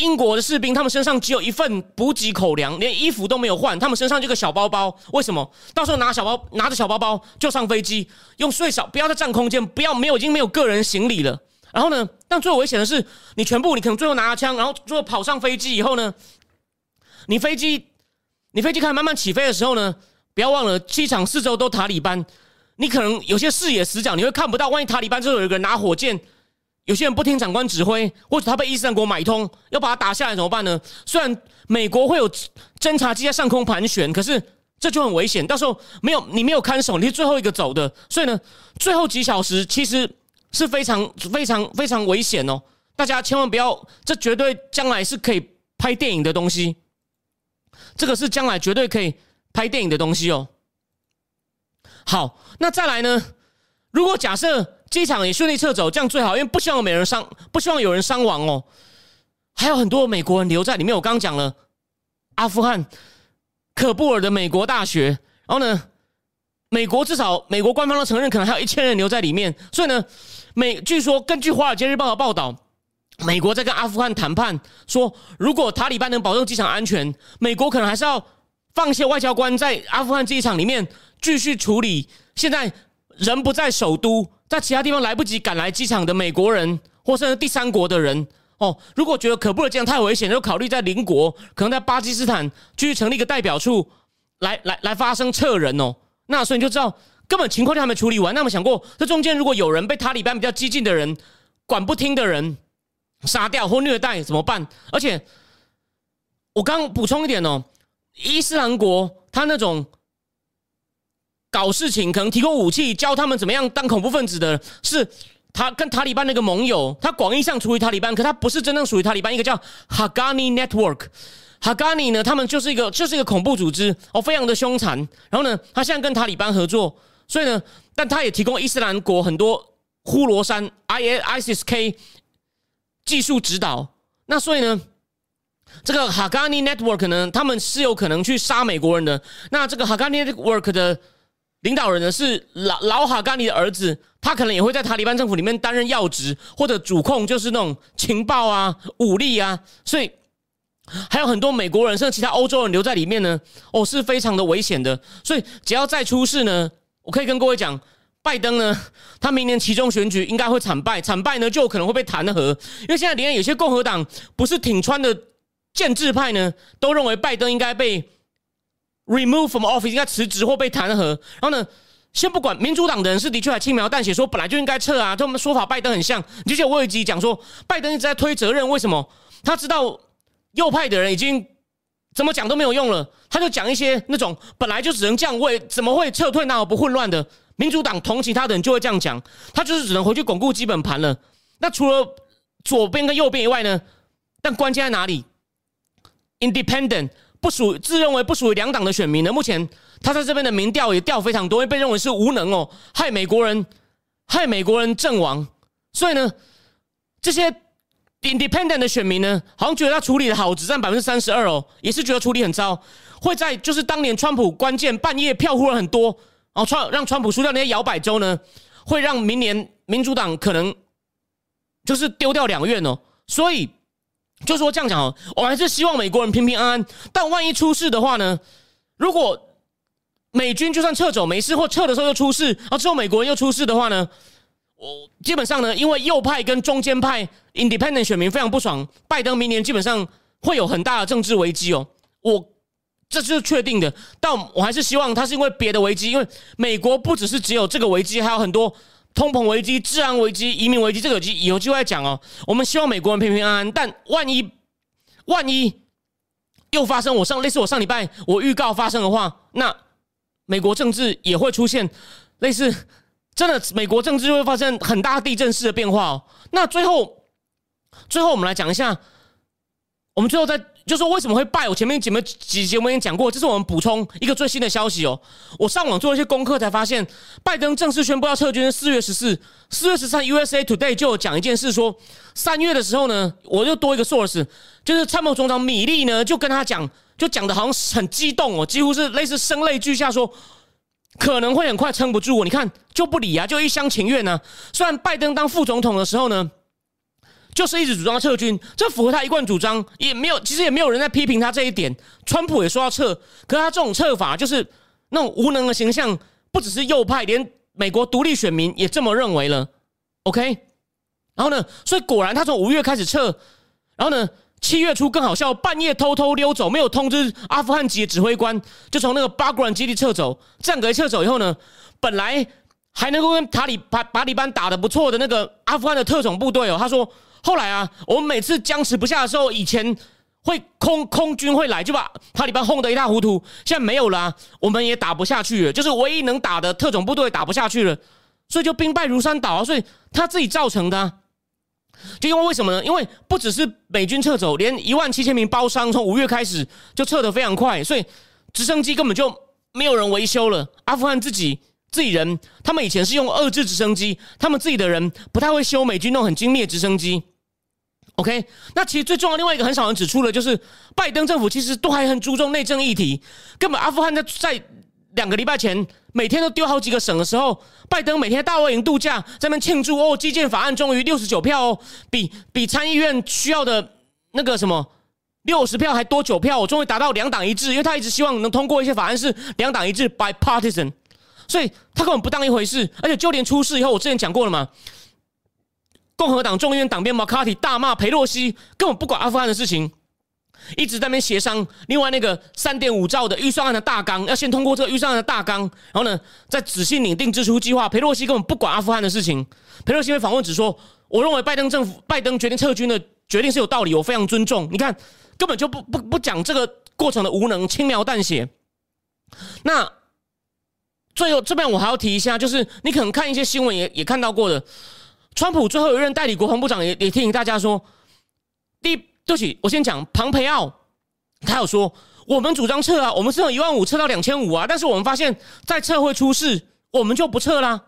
英国的士兵他们身上只有一份补给口粮，连衣服都没有换，他们身上就个小包包。为什么？到时候拿小包拿着小包包就上飞机，用最少不要再占空间，不要没有已经没有个人行李了。然后呢？但最危险的是，你全部你可能最后拿着枪，然后最后跑上飞机以后呢，你飞机你飞机开始慢慢起飞的时候呢，不要忘了机场四周都塔利班，你可能有些视野死角，你会看不到。万一塔利班之后有一个人拿火箭，有些人不听长官指挥，或者他被伊斯兰国买通，要把他打下来怎么办呢？虽然美国会有侦察机在上空盘旋，可是这就很危险。到时候没有你没有看守，你是最后一个走的。所以呢，最后几小时其实。是非常非常非常危险哦！大家千万不要，这绝对将来是可以拍电影的东西。这个是将来绝对可以拍电影的东西哦。好，那再来呢？如果假设机场也顺利撤走，这样最好，因为不希望有人伤，不希望有人伤亡哦。还有很多美国人留在里面，我刚讲了阿富汗可布尔的美国大学，然后呢，美国至少美国官方都承认，可能还有一千人留在里面，所以呢。美据说，根据《华尔街日报》的报道，美国在跟阿富汗谈判，说如果塔利班能保证机场安全，美国可能还是要放一些外交官在阿富汗机场里面继续处理。现在人不在首都，在其他地方来不及赶来机场的美国人，或甚至第三国的人，哦，如果觉得可不尔这样太危险，就考虑在邻国，可能在巴基斯坦继续成立一个代表处，来来来发生撤人哦。那所以你就知道。根本情况就还没处理完，那么想过这中间如果有人被塔利班比较激进的人管不听的人杀掉或虐待怎么办？而且我刚补充一点哦，伊斯兰国他那种搞事情可能提供武器教他们怎么样当恐怖分子的，是他跟塔利班那个盟友，他广义上属于塔利班，可他不是真正属于塔利班，一个叫 Haqqani Network。Haqqani 呢，他们就是一个就是一个恐怖组织哦，非常的凶残。然后呢，他现在跟塔利班合作。所以呢，但他也提供伊斯兰国很多呼罗珊 I ISIS K 技术指导。那所以呢，这个 Haqqani Network 呢，他们是有可能去杀美国人的。那这个 Haqqani Network 的领导人呢，是老老哈甘尼的儿子，他可能也会在塔利班政府里面担任要职或者主控，就是那种情报啊、武力啊。所以还有很多美国人甚至其他欧洲人留在里面呢，哦，是非常的危险的。所以只要再出事呢。我可以跟各位讲，拜登呢，他明年其中选举应该会惨败，惨败呢就有可能会被弹劾，因为现在连有些共和党不是挺川的建制派呢，都认为拜登应该被 remove from office，应该辞职或被弹劾。然后呢，先不管民主党的人是的确还轻描淡写说本来就应该撤啊，他们说法拜登很像。你就像我有一集讲说，拜登一直在推责任，为什么？他知道右派的人已经。怎么讲都没有用了，他就讲一些那种本来就只能降位，怎么会撤退？那不混乱的民主党同情他的人就会这样讲，他就是只能回去巩固基本盘了。那除了左边跟右边以外呢？但关键在哪里？Independent 不属自认为不属于两党的选民呢？目前他在这边的民调也掉非常多，因为被认为是无能哦，害美国人，害美国人阵亡。所以呢，这些。Independent 的选民呢，好像觉得他处理的好，只占百分之三十二哦，也是觉得处理很糟。会在就是当年川普关键半夜票忽然很多，然后川让川普输掉那些摇摆州呢，会让明年民主党可能就是丢掉两院哦。所以就说这样讲哦，我还是希望美国人平平安安。但万一出事的话呢，如果美军就算撤走没事，或撤的时候又出事，然后之后美国人又出事的话呢？我基本上呢，因为右派跟中间派 Independent 选民非常不爽，拜登明年基本上会有很大的政治危机哦。我这是确定的，但我还是希望他是因为别的危机，因为美国不只是只有这个危机，还有很多通膨危机、治安危机、移民危机，这个有机有机会讲哦。我们希望美国人平平安安，但万一万一又发生我上类似我上礼拜我预告发生的话，那美国政治也会出现类似。真的，美国政治会发生很大地震式的变化哦。那最后，最后我们来讲一下，我们最后再就说为什么会败。我前面几节几节我们已经讲过，这是我们补充一个最新的消息哦。我上网做了一些功课，才发现拜登正式宣布要撤军是四月十四、四月十三。USA Today 就有讲一件事，说三月的时候呢，我又多一个 source，就是参谋总长米利呢就跟他讲，就讲的好像很激动哦，几乎是类似声泪俱下说。可能会很快撑不住，你看就不理啊，就一厢情愿呢。虽然拜登当副总统的时候呢，就是一直主张撤军，这符合他一贯主张，也没有，其实也没有人在批评他这一点。川普也说要撤，可是他这种撤法就是那种无能的形象，不只是右派，连美国独立选民也这么认为了。OK，然后呢，所以果然他从五月开始撤，然后呢，七月初更好笑，半夜偷偷溜走，没有通知阿富汗籍的指挥官，就从那个巴格兰基地撤走。这样给撤走以后呢，本来还能够跟塔里巴、巴里班打的不错的那个阿富汗的特种部队哦，他说。后来啊，我们每次僵持不下的时候，以前会空空军会来，就把塔利班轰得一塌糊涂。现在没有了，我们也打不下去了，就是唯一能打的特种部队打不下去了，所以就兵败如山倒啊。所以他自己造成的，就因为为什么呢？因为不只是美军撤走，连一万七千名包商从五月开始就撤得非常快，所以直升机根本就没有人维修了。阿富汗自己。自己人，他们以前是用二制直升机，他们自己的人不太会修美军那种很精密的直升机。OK，那其实最重要另外一个很少人指出的，就是拜登政府其实都还很注重内政议题。根本阿富汗在在两个礼拜前每天都丢好几个省的时候，拜登每天大卫营度假，在那庆祝哦，基建法案终于六十九票哦，比比参议院需要的那个什么六十票还多九票，我终于达到两党一致，因为他一直希望能通过一些法案是两党一致 （bipartisan）。所以他根本不当一回事，而且就连出事以后，我之前讲过了嘛，共和党众议院党鞭马卡提大骂佩洛西，根本不管阿富汗的事情，一直在那边协商。另外那个三点五兆的预算案的大纲，要先通过这个预算案的大纲，然后呢再仔细拟定支出计划。佩洛西根本不管阿富汗的事情。佩洛西被访问只说，我认为拜登政府拜登决定撤军的决定是有道理，我非常尊重。你看，根本就不不不讲这个过程的无能，轻描淡写。那。最后这边我还要提一下，就是你可能看一些新闻也也看到过的，川普最后一任代理国防部长也也提醒大家说，第对不起，我先讲庞培奥，他有说我们主张撤啊，我们是从一万五撤到两千五啊，但是我们发现再撤会出事，我们就不撤啦，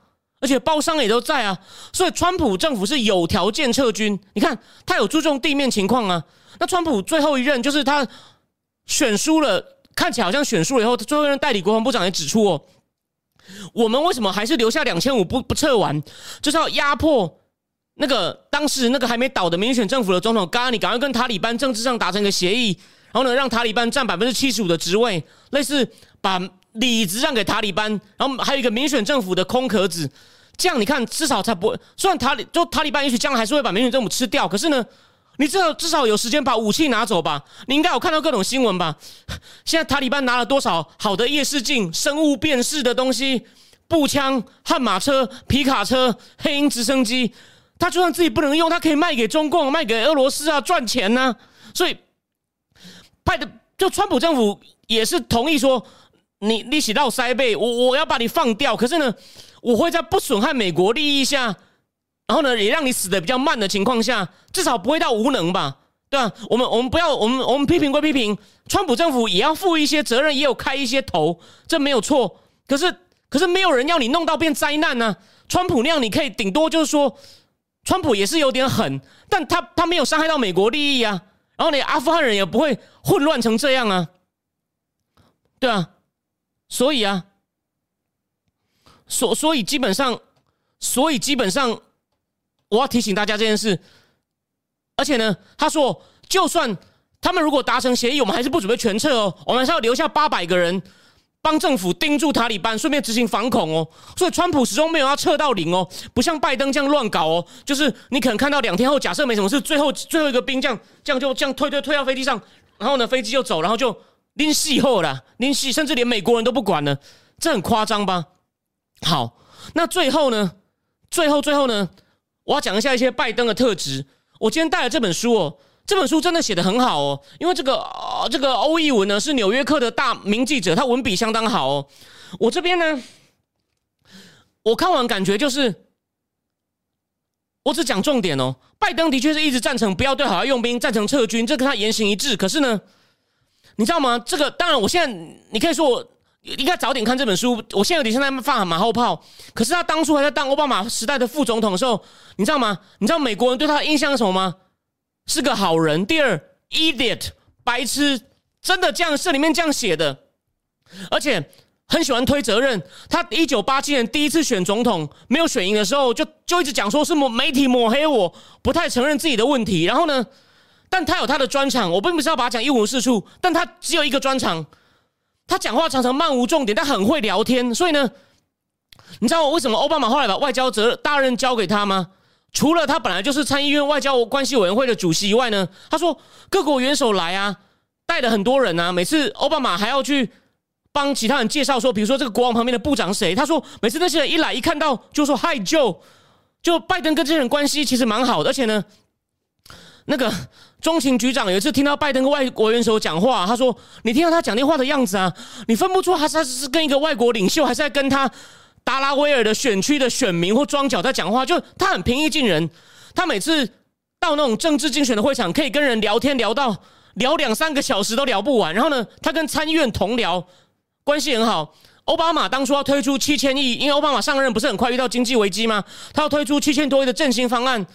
而且包商也都在啊，所以川普政府是有条件撤军，你看他有注重地面情况啊，那川普最后一任就是他选输了，看起来好像选输了以后，最后一任代理国防部长也指出哦。我们为什么还是留下两千五不不撤完？就是要压迫那个当时那个还没倒的民选政府的总统刚刚你，赶快跟塔利班政治上达成一个协议，然后呢，让塔利班占百分之七十五的职位，类似把里子让给塔利班，然后还有一个民选政府的空壳子，这样你看至少才不会。虽然塔里就塔利班也许将来还是会把民选政府吃掉，可是呢？你至少至少有时间把武器拿走吧？你应该有看到各种新闻吧？现在塔利班拿了多少好的夜视镜、生物辨识的东西、步枪、悍马车、皮卡车、黑鹰直升机？他就算自己不能用，他可以卖给中共、卖给俄罗斯啊，赚钱呢。所以派的就川普政府也是同意说，你你起到塞贝，我我要把你放掉。可是呢，我会在不损害美国利益下。然后呢，也让你死的比较慢的情况下，至少不会到无能吧？对吧？我们我们不要，我们我们批评归批评，川普政府也要负一些责任，也有开一些头，这没有错。可是可是没有人要你弄到变灾难呢？川普那样，你可以顶多就是说，川普也是有点狠，但他他没有伤害到美国利益啊。然后你阿富汗人也不会混乱成这样啊，对啊，所以啊，所所以基本上，所以基本上。我要提醒大家这件事，而且呢，他说，就算他们如果达成协议，我们还是不准备全撤哦，我们还是要留下八百个人帮政府盯住塔利班，顺便执行反恐哦。所以，川普始终没有要撤到零哦，不像拜登这样乱搞哦。就是你可能看到两天后，假设没什么事，最后最后一个兵这样这样就这样推推推到飞机上，然后呢，飞机就走，然后就拎戏后了，拎戏，甚至连美国人都不管了，这很夸张吧？好，那最后呢？最后最后呢？我要讲一下一些拜登的特质。我今天带了这本书哦，这本书真的写的很好哦。因为这个这个欧义文呢是纽约客的大名记者，他文笔相当好哦。我这边呢，我看完感觉就是，我只讲重点哦。拜登的确是一直赞成不要对海外用兵，赞成撤军，这跟他言行一致。可是呢，你知道吗？这个当然，我现在你可以说我。应该早点看这本书。我现在有点像在放马后炮。可是他当初还在当奥巴马时代的副总统的时候，你知道吗？你知道美国人对他的印象是什么吗？是个好人。第二，idiot，白痴，真的这样，这里面这样写的。而且很喜欢推责任。他一九八七年第一次选总统没有选赢的时候，就就一直讲说是抹媒体抹黑我，不太承认自己的问题。然后呢，但他有他的专场，我并不是要把他讲一无是处，但他只有一个专场，他讲话常常漫无重点，但很会聊天。所以呢，你知道我为什么奥巴马后来把外交责大任交给他吗？除了他本来就是参议院外交关系委员会的主席以外呢，他说各国元首来啊，带了很多人啊，每次奥巴马还要去。帮其他人介绍说，比如说这个国王旁边的部长谁？他说每次那些人一来一看到就说嗨就就拜登跟这些人关系其实蛮好的，而且呢，那个中情局长有一次听到拜登跟外国元首讲话，他说你听到他讲电话的样子啊，你分不出他是是跟一个外国领袖，还是在跟他达拉威尔的选区的选民或庄脚在讲话，就他很平易近人，他每次到那种政治竞选的会场，可以跟人聊天聊到聊两三个小时都聊不完，然后呢，他跟参议院同僚。关系很好。奥巴马当初要推出七千亿，因为奥巴马上任不是很快遇到经济危机吗？他要推出七千多亿的振兴方案，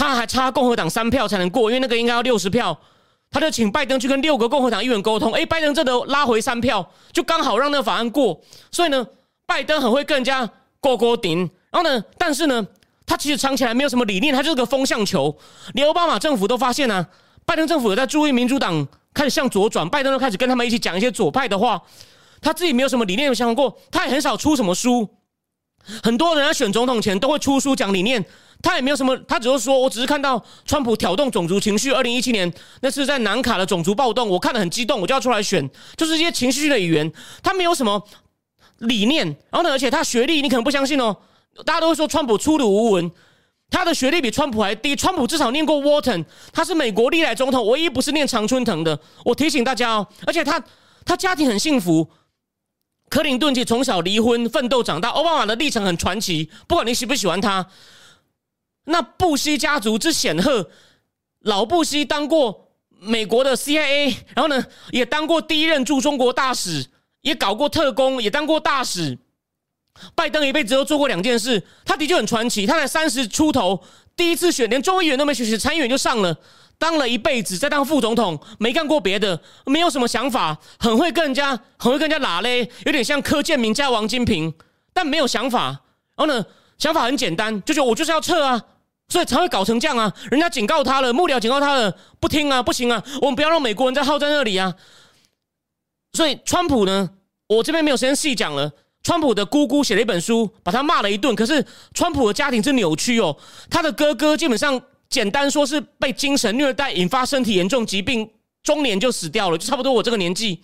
他还差共和党三票才能过，因为那个应该要六十票。他就请拜登去跟六个共和党议员沟通，哎，拜登这都拉回三票，就刚好让那个法案过。所以呢，拜登很会跟人家过过顶。然后呢，但是呢，他其实藏起来没有什么理念，他就是个风向球。连奥巴马政府都发现呢，拜登政府有在注意民主党开始向左转，拜登都开始跟他们一起讲一些左派的话。他自己没有什么理念有想过，他也很少出什么书。很多人在选总统前都会出书讲理念，他也没有什么，他只是说，我只是看到川普挑动种族情绪。二零一七年那是在南卡的种族暴动，我看得很激动，我就要出来选，就是一些情绪的语言。他没有什么理念，然后呢，而且他学历你可能不相信哦，大家都会说川普粗鲁无闻，他的学历比川普还低。川普至少念过 Wharton，他是美国历来总统唯一不是念常春藤的。我提醒大家哦，而且他他家庭很幸福。克林顿其从小离婚奋斗长大，奥巴马的历程很传奇。不管你喜不喜欢他，那布希家族之显赫，老布希当过美国的 CIA，然后呢，也当过第一任驻中国大使，也搞过特工，也当过大使。拜登一辈子都做过两件事，他的确很传奇。他才三十出头第一次选，连众议员都没选，参议员就上了。当了一辈子，再当副总统，没干过别的，没有什么想法，很会跟人家，很会跟人家拉嘞，有点像柯建明加王金平，但没有想法。然后呢，想法很简单，就觉得我就是要撤啊，所以才会搞成这样啊。人家警告他了，幕僚警告他了，不听啊，不行啊，我们不要让美国人再耗在那里啊。所以川普呢，我这边没有时间细讲了。川普的姑姑写了一本书，把他骂了一顿。可是川普的家庭是扭曲哦，他的哥哥基本上。简单说是被精神虐待引发身体严重疾病，中年就死掉了，就差不多我这个年纪。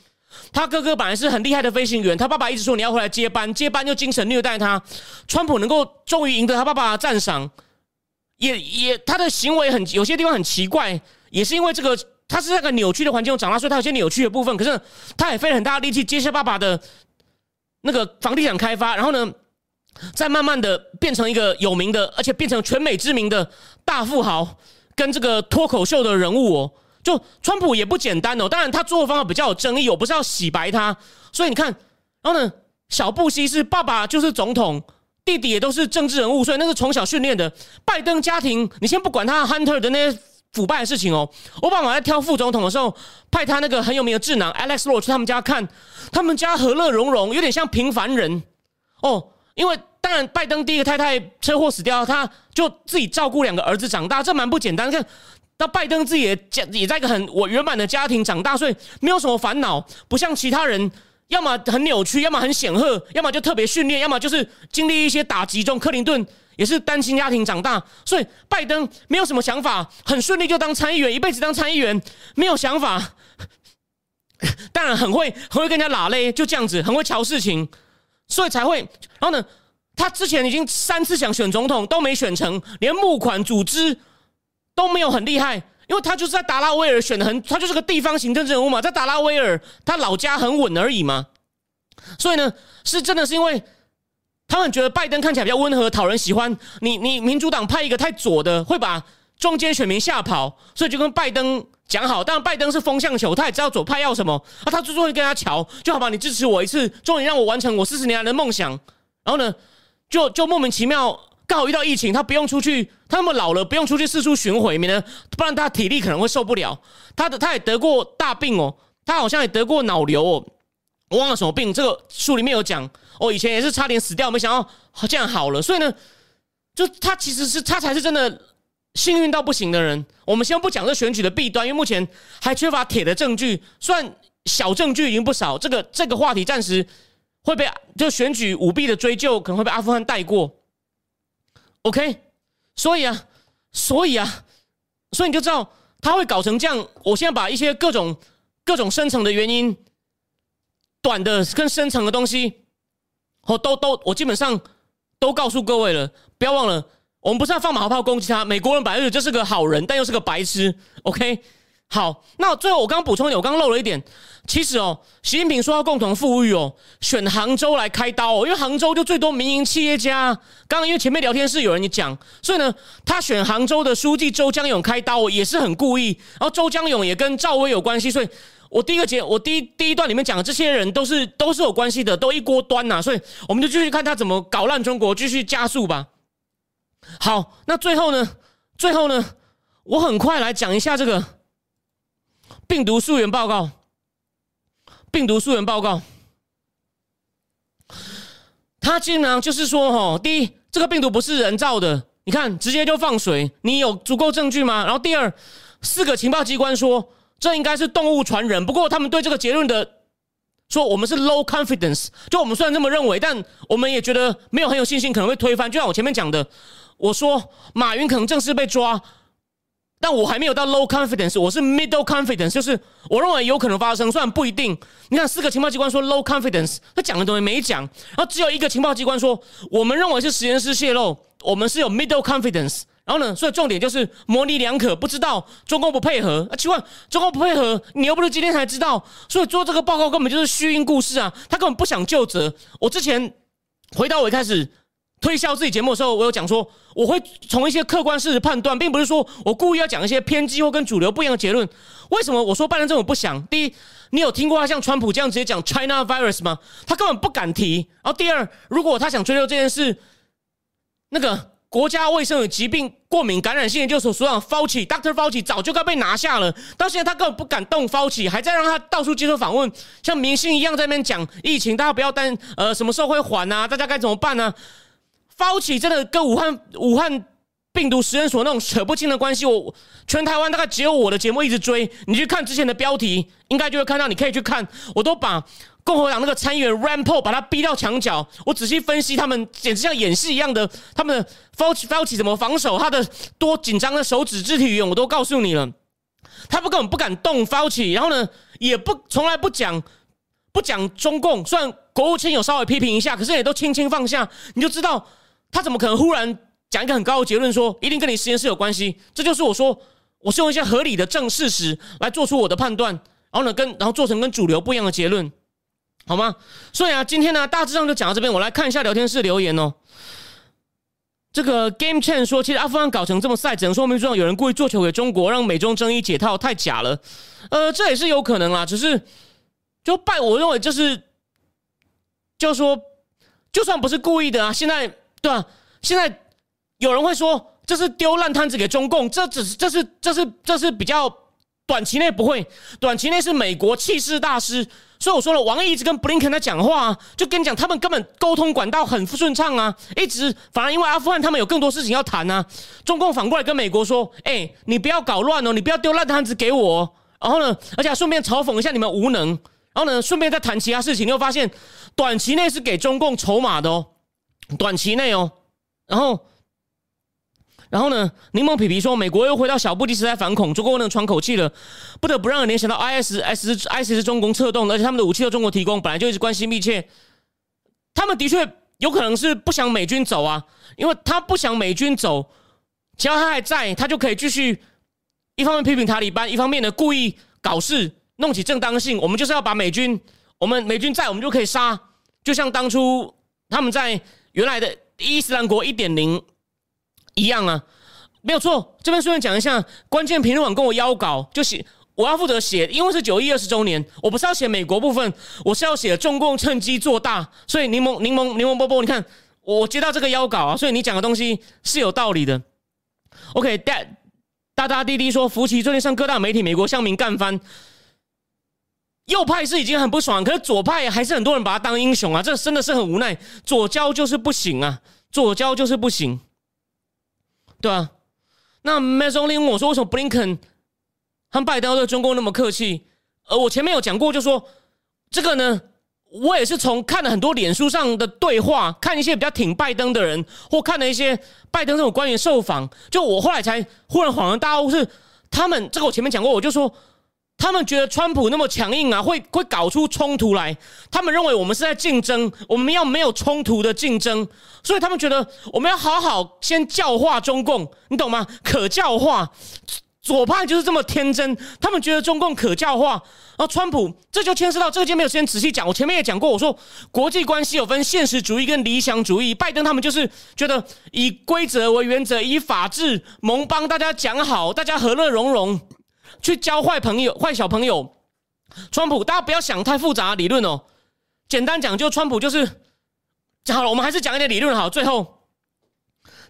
他哥哥本来是很厉害的飞行员，他爸爸一直说你要回来接班，接班就精神虐待他。川普能够终于赢得他爸爸的赞赏，也也他的行为很有些地方很奇怪，也是因为这个他是那个扭曲的环境中长大，所以他有些扭曲的部分。可是他也费了很大的力气接下爸爸的那个房地产开发，然后呢？再慢慢的变成一个有名的，而且变成全美知名的大富豪，跟这个脱口秀的人物哦，就川普也不简单哦。当然他做的方法比较有争议，我不是要洗白他。所以你看，然后呢，小布希是爸爸就是总统，弟弟也都是政治人物，所以那是从小训练的。拜登家庭，你先不管他 Hunter 的那些腐败的事情哦。奥巴马在挑副总统的时候，派他那个很有名的智囊 Alex 罗去他们家看，他们家和乐融融，有点像平凡人哦。因为当然，拜登第一个太太车祸死掉，他就自己照顾两个儿子长大，这蛮不简单。看，到拜登自己也家也在一个很我圆满的家庭长大，所以没有什么烦恼，不像其他人，要么很扭曲，要么很显赫，要么就特别训练，要么就是经历一些打击中。克林顿也是单亲家庭长大，所以拜登没有什么想法，很顺利就当参议员，一辈子当参议员，没有想法。当然很会很会跟人家拉嘞，就这样子，很会瞧事情。所以才会，然后呢？他之前已经三次想选总统都没选成，连募款组织都没有很厉害，因为他就是在达拉威尔选的很，他就是个地方行政人物嘛，在达拉威尔他老家很稳而已嘛。所以呢，是真的是因为他们觉得拜登看起来比较温和，讨人喜欢。你你民主党派一个太左的，会把中间选民吓跑，所以就跟拜登。讲好，但拜登是风向球，他也知道左派要什么，啊，他最终会跟他瞧，就好吧，你支持我一次，终于让我完成我四十年来的梦想。然后呢，就就莫名其妙，刚好遇到疫情，他不用出去，他那么老了，不用出去四处巡回，免得不然他体力可能会受不了。他的他也得过大病哦，他好像也得过脑瘤哦。我忘了什么病，这个书里面有讲，哦，以前也是差点死掉，没想到这样好了。所以呢，就他其实是他才是真的幸运到不行的人。我们先不讲这选举的弊端，因为目前还缺乏铁的证据，虽然小证据已经不少。这个这个话题暂时会被就选举舞弊的追究，可能会被阿富汗带过。OK，所以啊，所以啊，所以你就知道他会搞成这样。我现在把一些各种各种深层的原因。短的跟深层的东西，我都都我基本上都告诉各位了。不要忘了，我们不是要放马后炮攻击他。美国人本来就是个好人，但又是个白痴。OK，好，那最后我刚补充一点，我刚漏了一点。其实哦，习近平说要共同富裕哦，选杭州来开刀哦，因为杭州就最多民营企业家。刚刚因为前面聊天室有人讲，所以呢，他选杭州的书记周江勇开刀哦也是很故意。然后周江勇也跟赵薇有关系，所以。我第一个节，我第一第一段里面讲的这些人都是都是有关系的，都一锅端呐，所以我们就继续看他怎么搞烂中国，继续加速吧。好，那最后呢？最后呢？我很快来讲一下这个病毒溯源报告。病毒溯源报告，他竟然就是说，哈，第一，这个病毒不是人造的，你看直接就放水，你有足够证据吗？然后第二，四个情报机关说。这应该是动物传人，不过他们对这个结论的说我们是 low confidence，就我们虽然这么认为，但我们也觉得没有很有信心，可能会推翻。就像我前面讲的，我说马云可能正式被抓，但我还没有到 low confidence，我是 middle confidence，就是我认为有可能发生，虽然不一定。你看四个情报机关说 low confidence，他讲的东西没讲，然后只有一个情报机关说我们认为是实验室泄露，我们是有 middle confidence。然后呢？所以重点就是模棱两可，不知道中共不配合啊！奇怪，中共不配合，你又不是今天才知道，所以做这个报告根本就是虚应故事啊！他根本不想就责。我之前回到我一开始推销自己节目的时候，我有讲说，我会从一些客观事实判断，并不是说我故意要讲一些偏激或跟主流不一样的结论。为什么我说拜登政府不想？第一，你有听过他像川普这样直接讲 China virus 吗？他根本不敢提。然后第二，如果他想追究这件事，那个。国家卫生与疾病过敏感染性研究所所长 Fauci Doctor Fauci 早就该被拿下了，到现在他根本不敢动 Fauci，还在让他到处接受访问，像明星一样在那边讲疫情，大家不要担呃什么时候会缓啊，大家该怎么办呢？Fauci 真的跟武汉武汉病毒实验所那种扯不清的关系，我全台湾大概只有我的节目一直追，你去看之前的标题，应该就会看到，你可以去看，我都把。共和党那个参议员 r a m p o 把他逼到墙角，我仔细分析他们，简直像演戏一样的。他们的 Fauci Fauci 怎么防守，他的多紧张的手指肢体语言，我都告诉你了。他不根本不敢动 Fauci，然后呢，也不从来不讲不讲中共。虽然国务卿有稍微批评一下，可是也都轻轻放下。你就知道他怎么可能忽然讲一个很高的结论，说一定跟你实验室有关系。这就是我说，我是用一些合理的正事实来做出我的判断，然后呢，跟然后做成跟主流不一样的结论。好吗？所以啊，今天呢，大致上就讲到这边。我来看一下聊天室留言哦。这个 Game Chain 说，其实阿富汗搞成这么赛，只能说明说有人故意做球给中国，让美中争议解套，太假了。呃，这也是有可能啦。只是就拜，我认为就是，就说就算不是故意的啊，现在对啊？现在有人会说这是丢烂摊子给中共，这只是这是这是这是比较短期内不会，短期内是美国气势大师。所以我说了，王毅一直跟布林肯在讲话啊，就跟你讲，他们根本沟通管道很顺畅啊，一直反而因为阿富汗他们有更多事情要谈啊。中共反过来跟美国说：“哎，你不要搞乱哦，你不要丢烂摊子给我。”然后呢，而且顺便嘲讽一下你们无能。然后呢，顺便再谈其他事情，又发现短期内是给中共筹码的哦，短期内哦，然后。然后呢？柠檬皮皮说：“美国又回到小布希时代反恐，中国能喘口气了。不得不让人联想到 ISS，ISS 是中共策动，而且他们的武器都中国提供，本来就一直关系密切。他们的确有可能是不想美军走啊，因为他不想美军走，只要他还在，他就可以继续一方面批评塔利班，一方面呢故意搞事，弄起正当性。我们就是要把美军，我们美军在，我们就可以杀，就像当初他们在原来的伊斯兰国一点零。”一样啊，没有错。这边顺便讲一下，关键评论网跟我邀稿，就写我要负责写，因为是九一二十周年，我不是要写美国部分，我是要写中共趁机做大。所以柠檬柠檬柠檬波波，你看我接到这个邀稿啊，所以你讲的东西是有道理的。OK，大大大滴滴说，福奇最近上各大媒体，美国乡民干翻。右派是已经很不爽，可是左派还是很多人把他当英雄啊，这真的是很无奈。左交就是不行啊，左交就是不行，对啊。那 Mason 问我说：“为什么布林肯和拜登对中共那么客气？”呃，我前面有讲过，就说这个呢，我也是从看了很多脸书上的对话，看一些比较挺拜登的人，或看了一些拜登这种官员受访，就我后来才忽然恍然大悟，是他们这个我前面讲过，我就说。他们觉得川普那么强硬啊，会会搞出冲突来。他们认为我们是在竞争，我们要没有冲突的竞争，所以他们觉得我们要好好先教化中共，你懂吗？可教化，左派就是这么天真，他们觉得中共可教化。然后川普这就牵涉到这个，今天没有时间仔细讲。我前面也讲过，我说国际关系有分现实主义跟理想主义。拜登他们就是觉得以规则为原则，以法治盟邦大家讲好，大家和乐融融。去教坏朋友、坏小朋友，川普，大家不要想太复杂理论哦。简单讲，就川普就是讲好了。我们还是讲一点理论好。最后，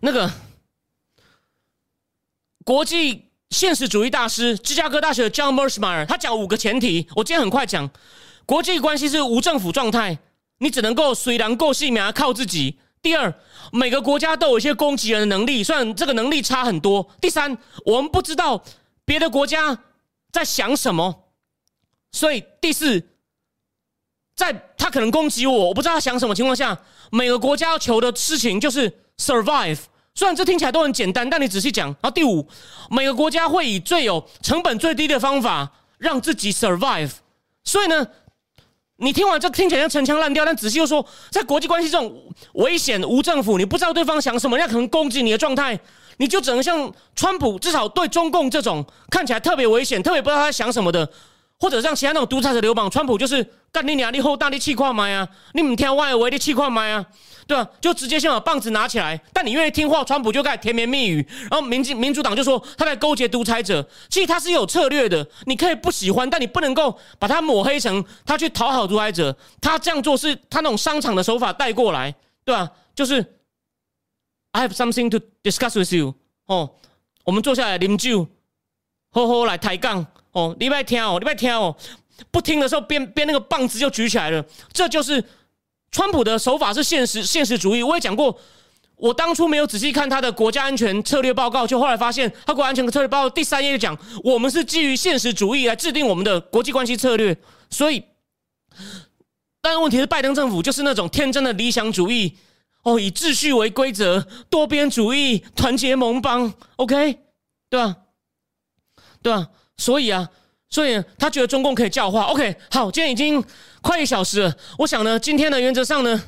那个国际现实主义大师、芝加哥大学的 John Mersmeyer，他讲五个前提。我今天很快讲，国际关系是无政府状态，你只能够虽然够细苗靠自己。第二，每个国家都有一些攻击人的能力，虽然这个能力差很多。第三，我们不知道。别的国家在想什么？所以第四，在他可能攻击我，我不知道他想什么情况下，每个国家要求的事情就是 survive。虽然这听起来都很简单，但你仔细讲。然后第五，每个国家会以最有成本最低的方法让自己 survive。所以呢，你听完这听起来像陈腔滥调，但仔细又说，在国际关系这种危险无政府，你不知道对方想什么，人家可能攻击你的状态。你就只能像川普，至少对中共这种看起来特别危险、特别不知道他想什么的，或者像其他那种独裁者流氓，川普就是干你娘，你后大力气矿买啊，你唔听外围的气矿买啊，对吧？就直接先把棒子拿起来。但你愿意听话，川普就开始甜言蜜语，然后民进民主党就说他在勾结独裁者。其实他是有策略的，你可以不喜欢，但你不能够把他抹黑成他去讨好独裁者。他这样做是他那种商场的手法带过来，对吧？就是。I have something to discuss with you。哦，我们坐下来啉酒，好好来抬杠。哦，你别听哦，你别听哦。不听的时候，边边那个棒子就举起来了。这就是川普的手法，是现实现实主义。我也讲过，我当初没有仔细看他的国家安全策略报告，就后来发现他国家安全策略报告第三页就讲，我们是基于现实主义来制定我们的国际关系策略。所以，但问题是，拜登政府就是那种天真的理想主义。哦，以秩序为规则，多边主义，团结盟邦，OK，对吧？对吧？所以啊，所以他觉得中共可以教化，OK，好，今天已经快一小时了，我想呢，今天的原则上呢。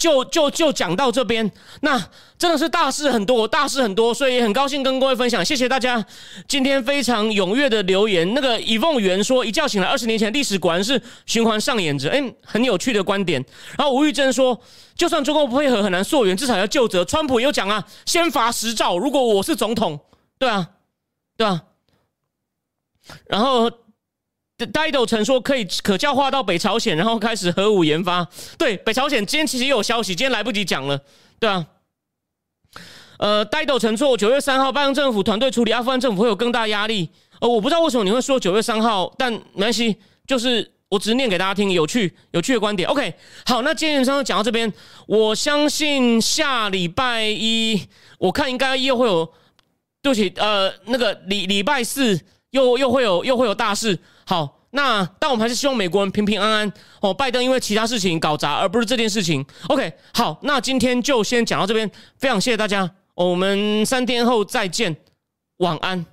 就就就讲到这边，那真的是大事很多，大事很多，所以也很高兴跟各位分享，谢谢大家今天非常踊跃的留言。那个以凤元说，一觉醒来，二十年前历史果然是循环上演着，哎，很有趣的观点。然后吴玉珍说，就算中共不配合，很难溯源，至少要就责。川普也有讲啊，先罚十兆，如果我是总统，对啊，对啊。然后。戴斗曾说可以可教化到北朝鲜，然后开始核武研发。对，北朝鲜今天其实也有消息，今天来不及讲了，对啊。呃，戴斗曾说九月三号拜登政府团队处理阿富汗政府会有更大压力。呃，我不知道为什么你会说九月三号，但没关系，就是我只是念给大家听，有趣有趣的观点。OK，好，那今天上讲到这边，我相信下礼拜一我看应该又会有，对不起，呃，那个礼礼拜四又又会有又会有大事。好，那但我们还是希望美国人平平安安哦。拜登因为其他事情搞砸，而不是这件事情。OK，好，那今天就先讲到这边，非常谢谢大家，我们三天后再见，晚安。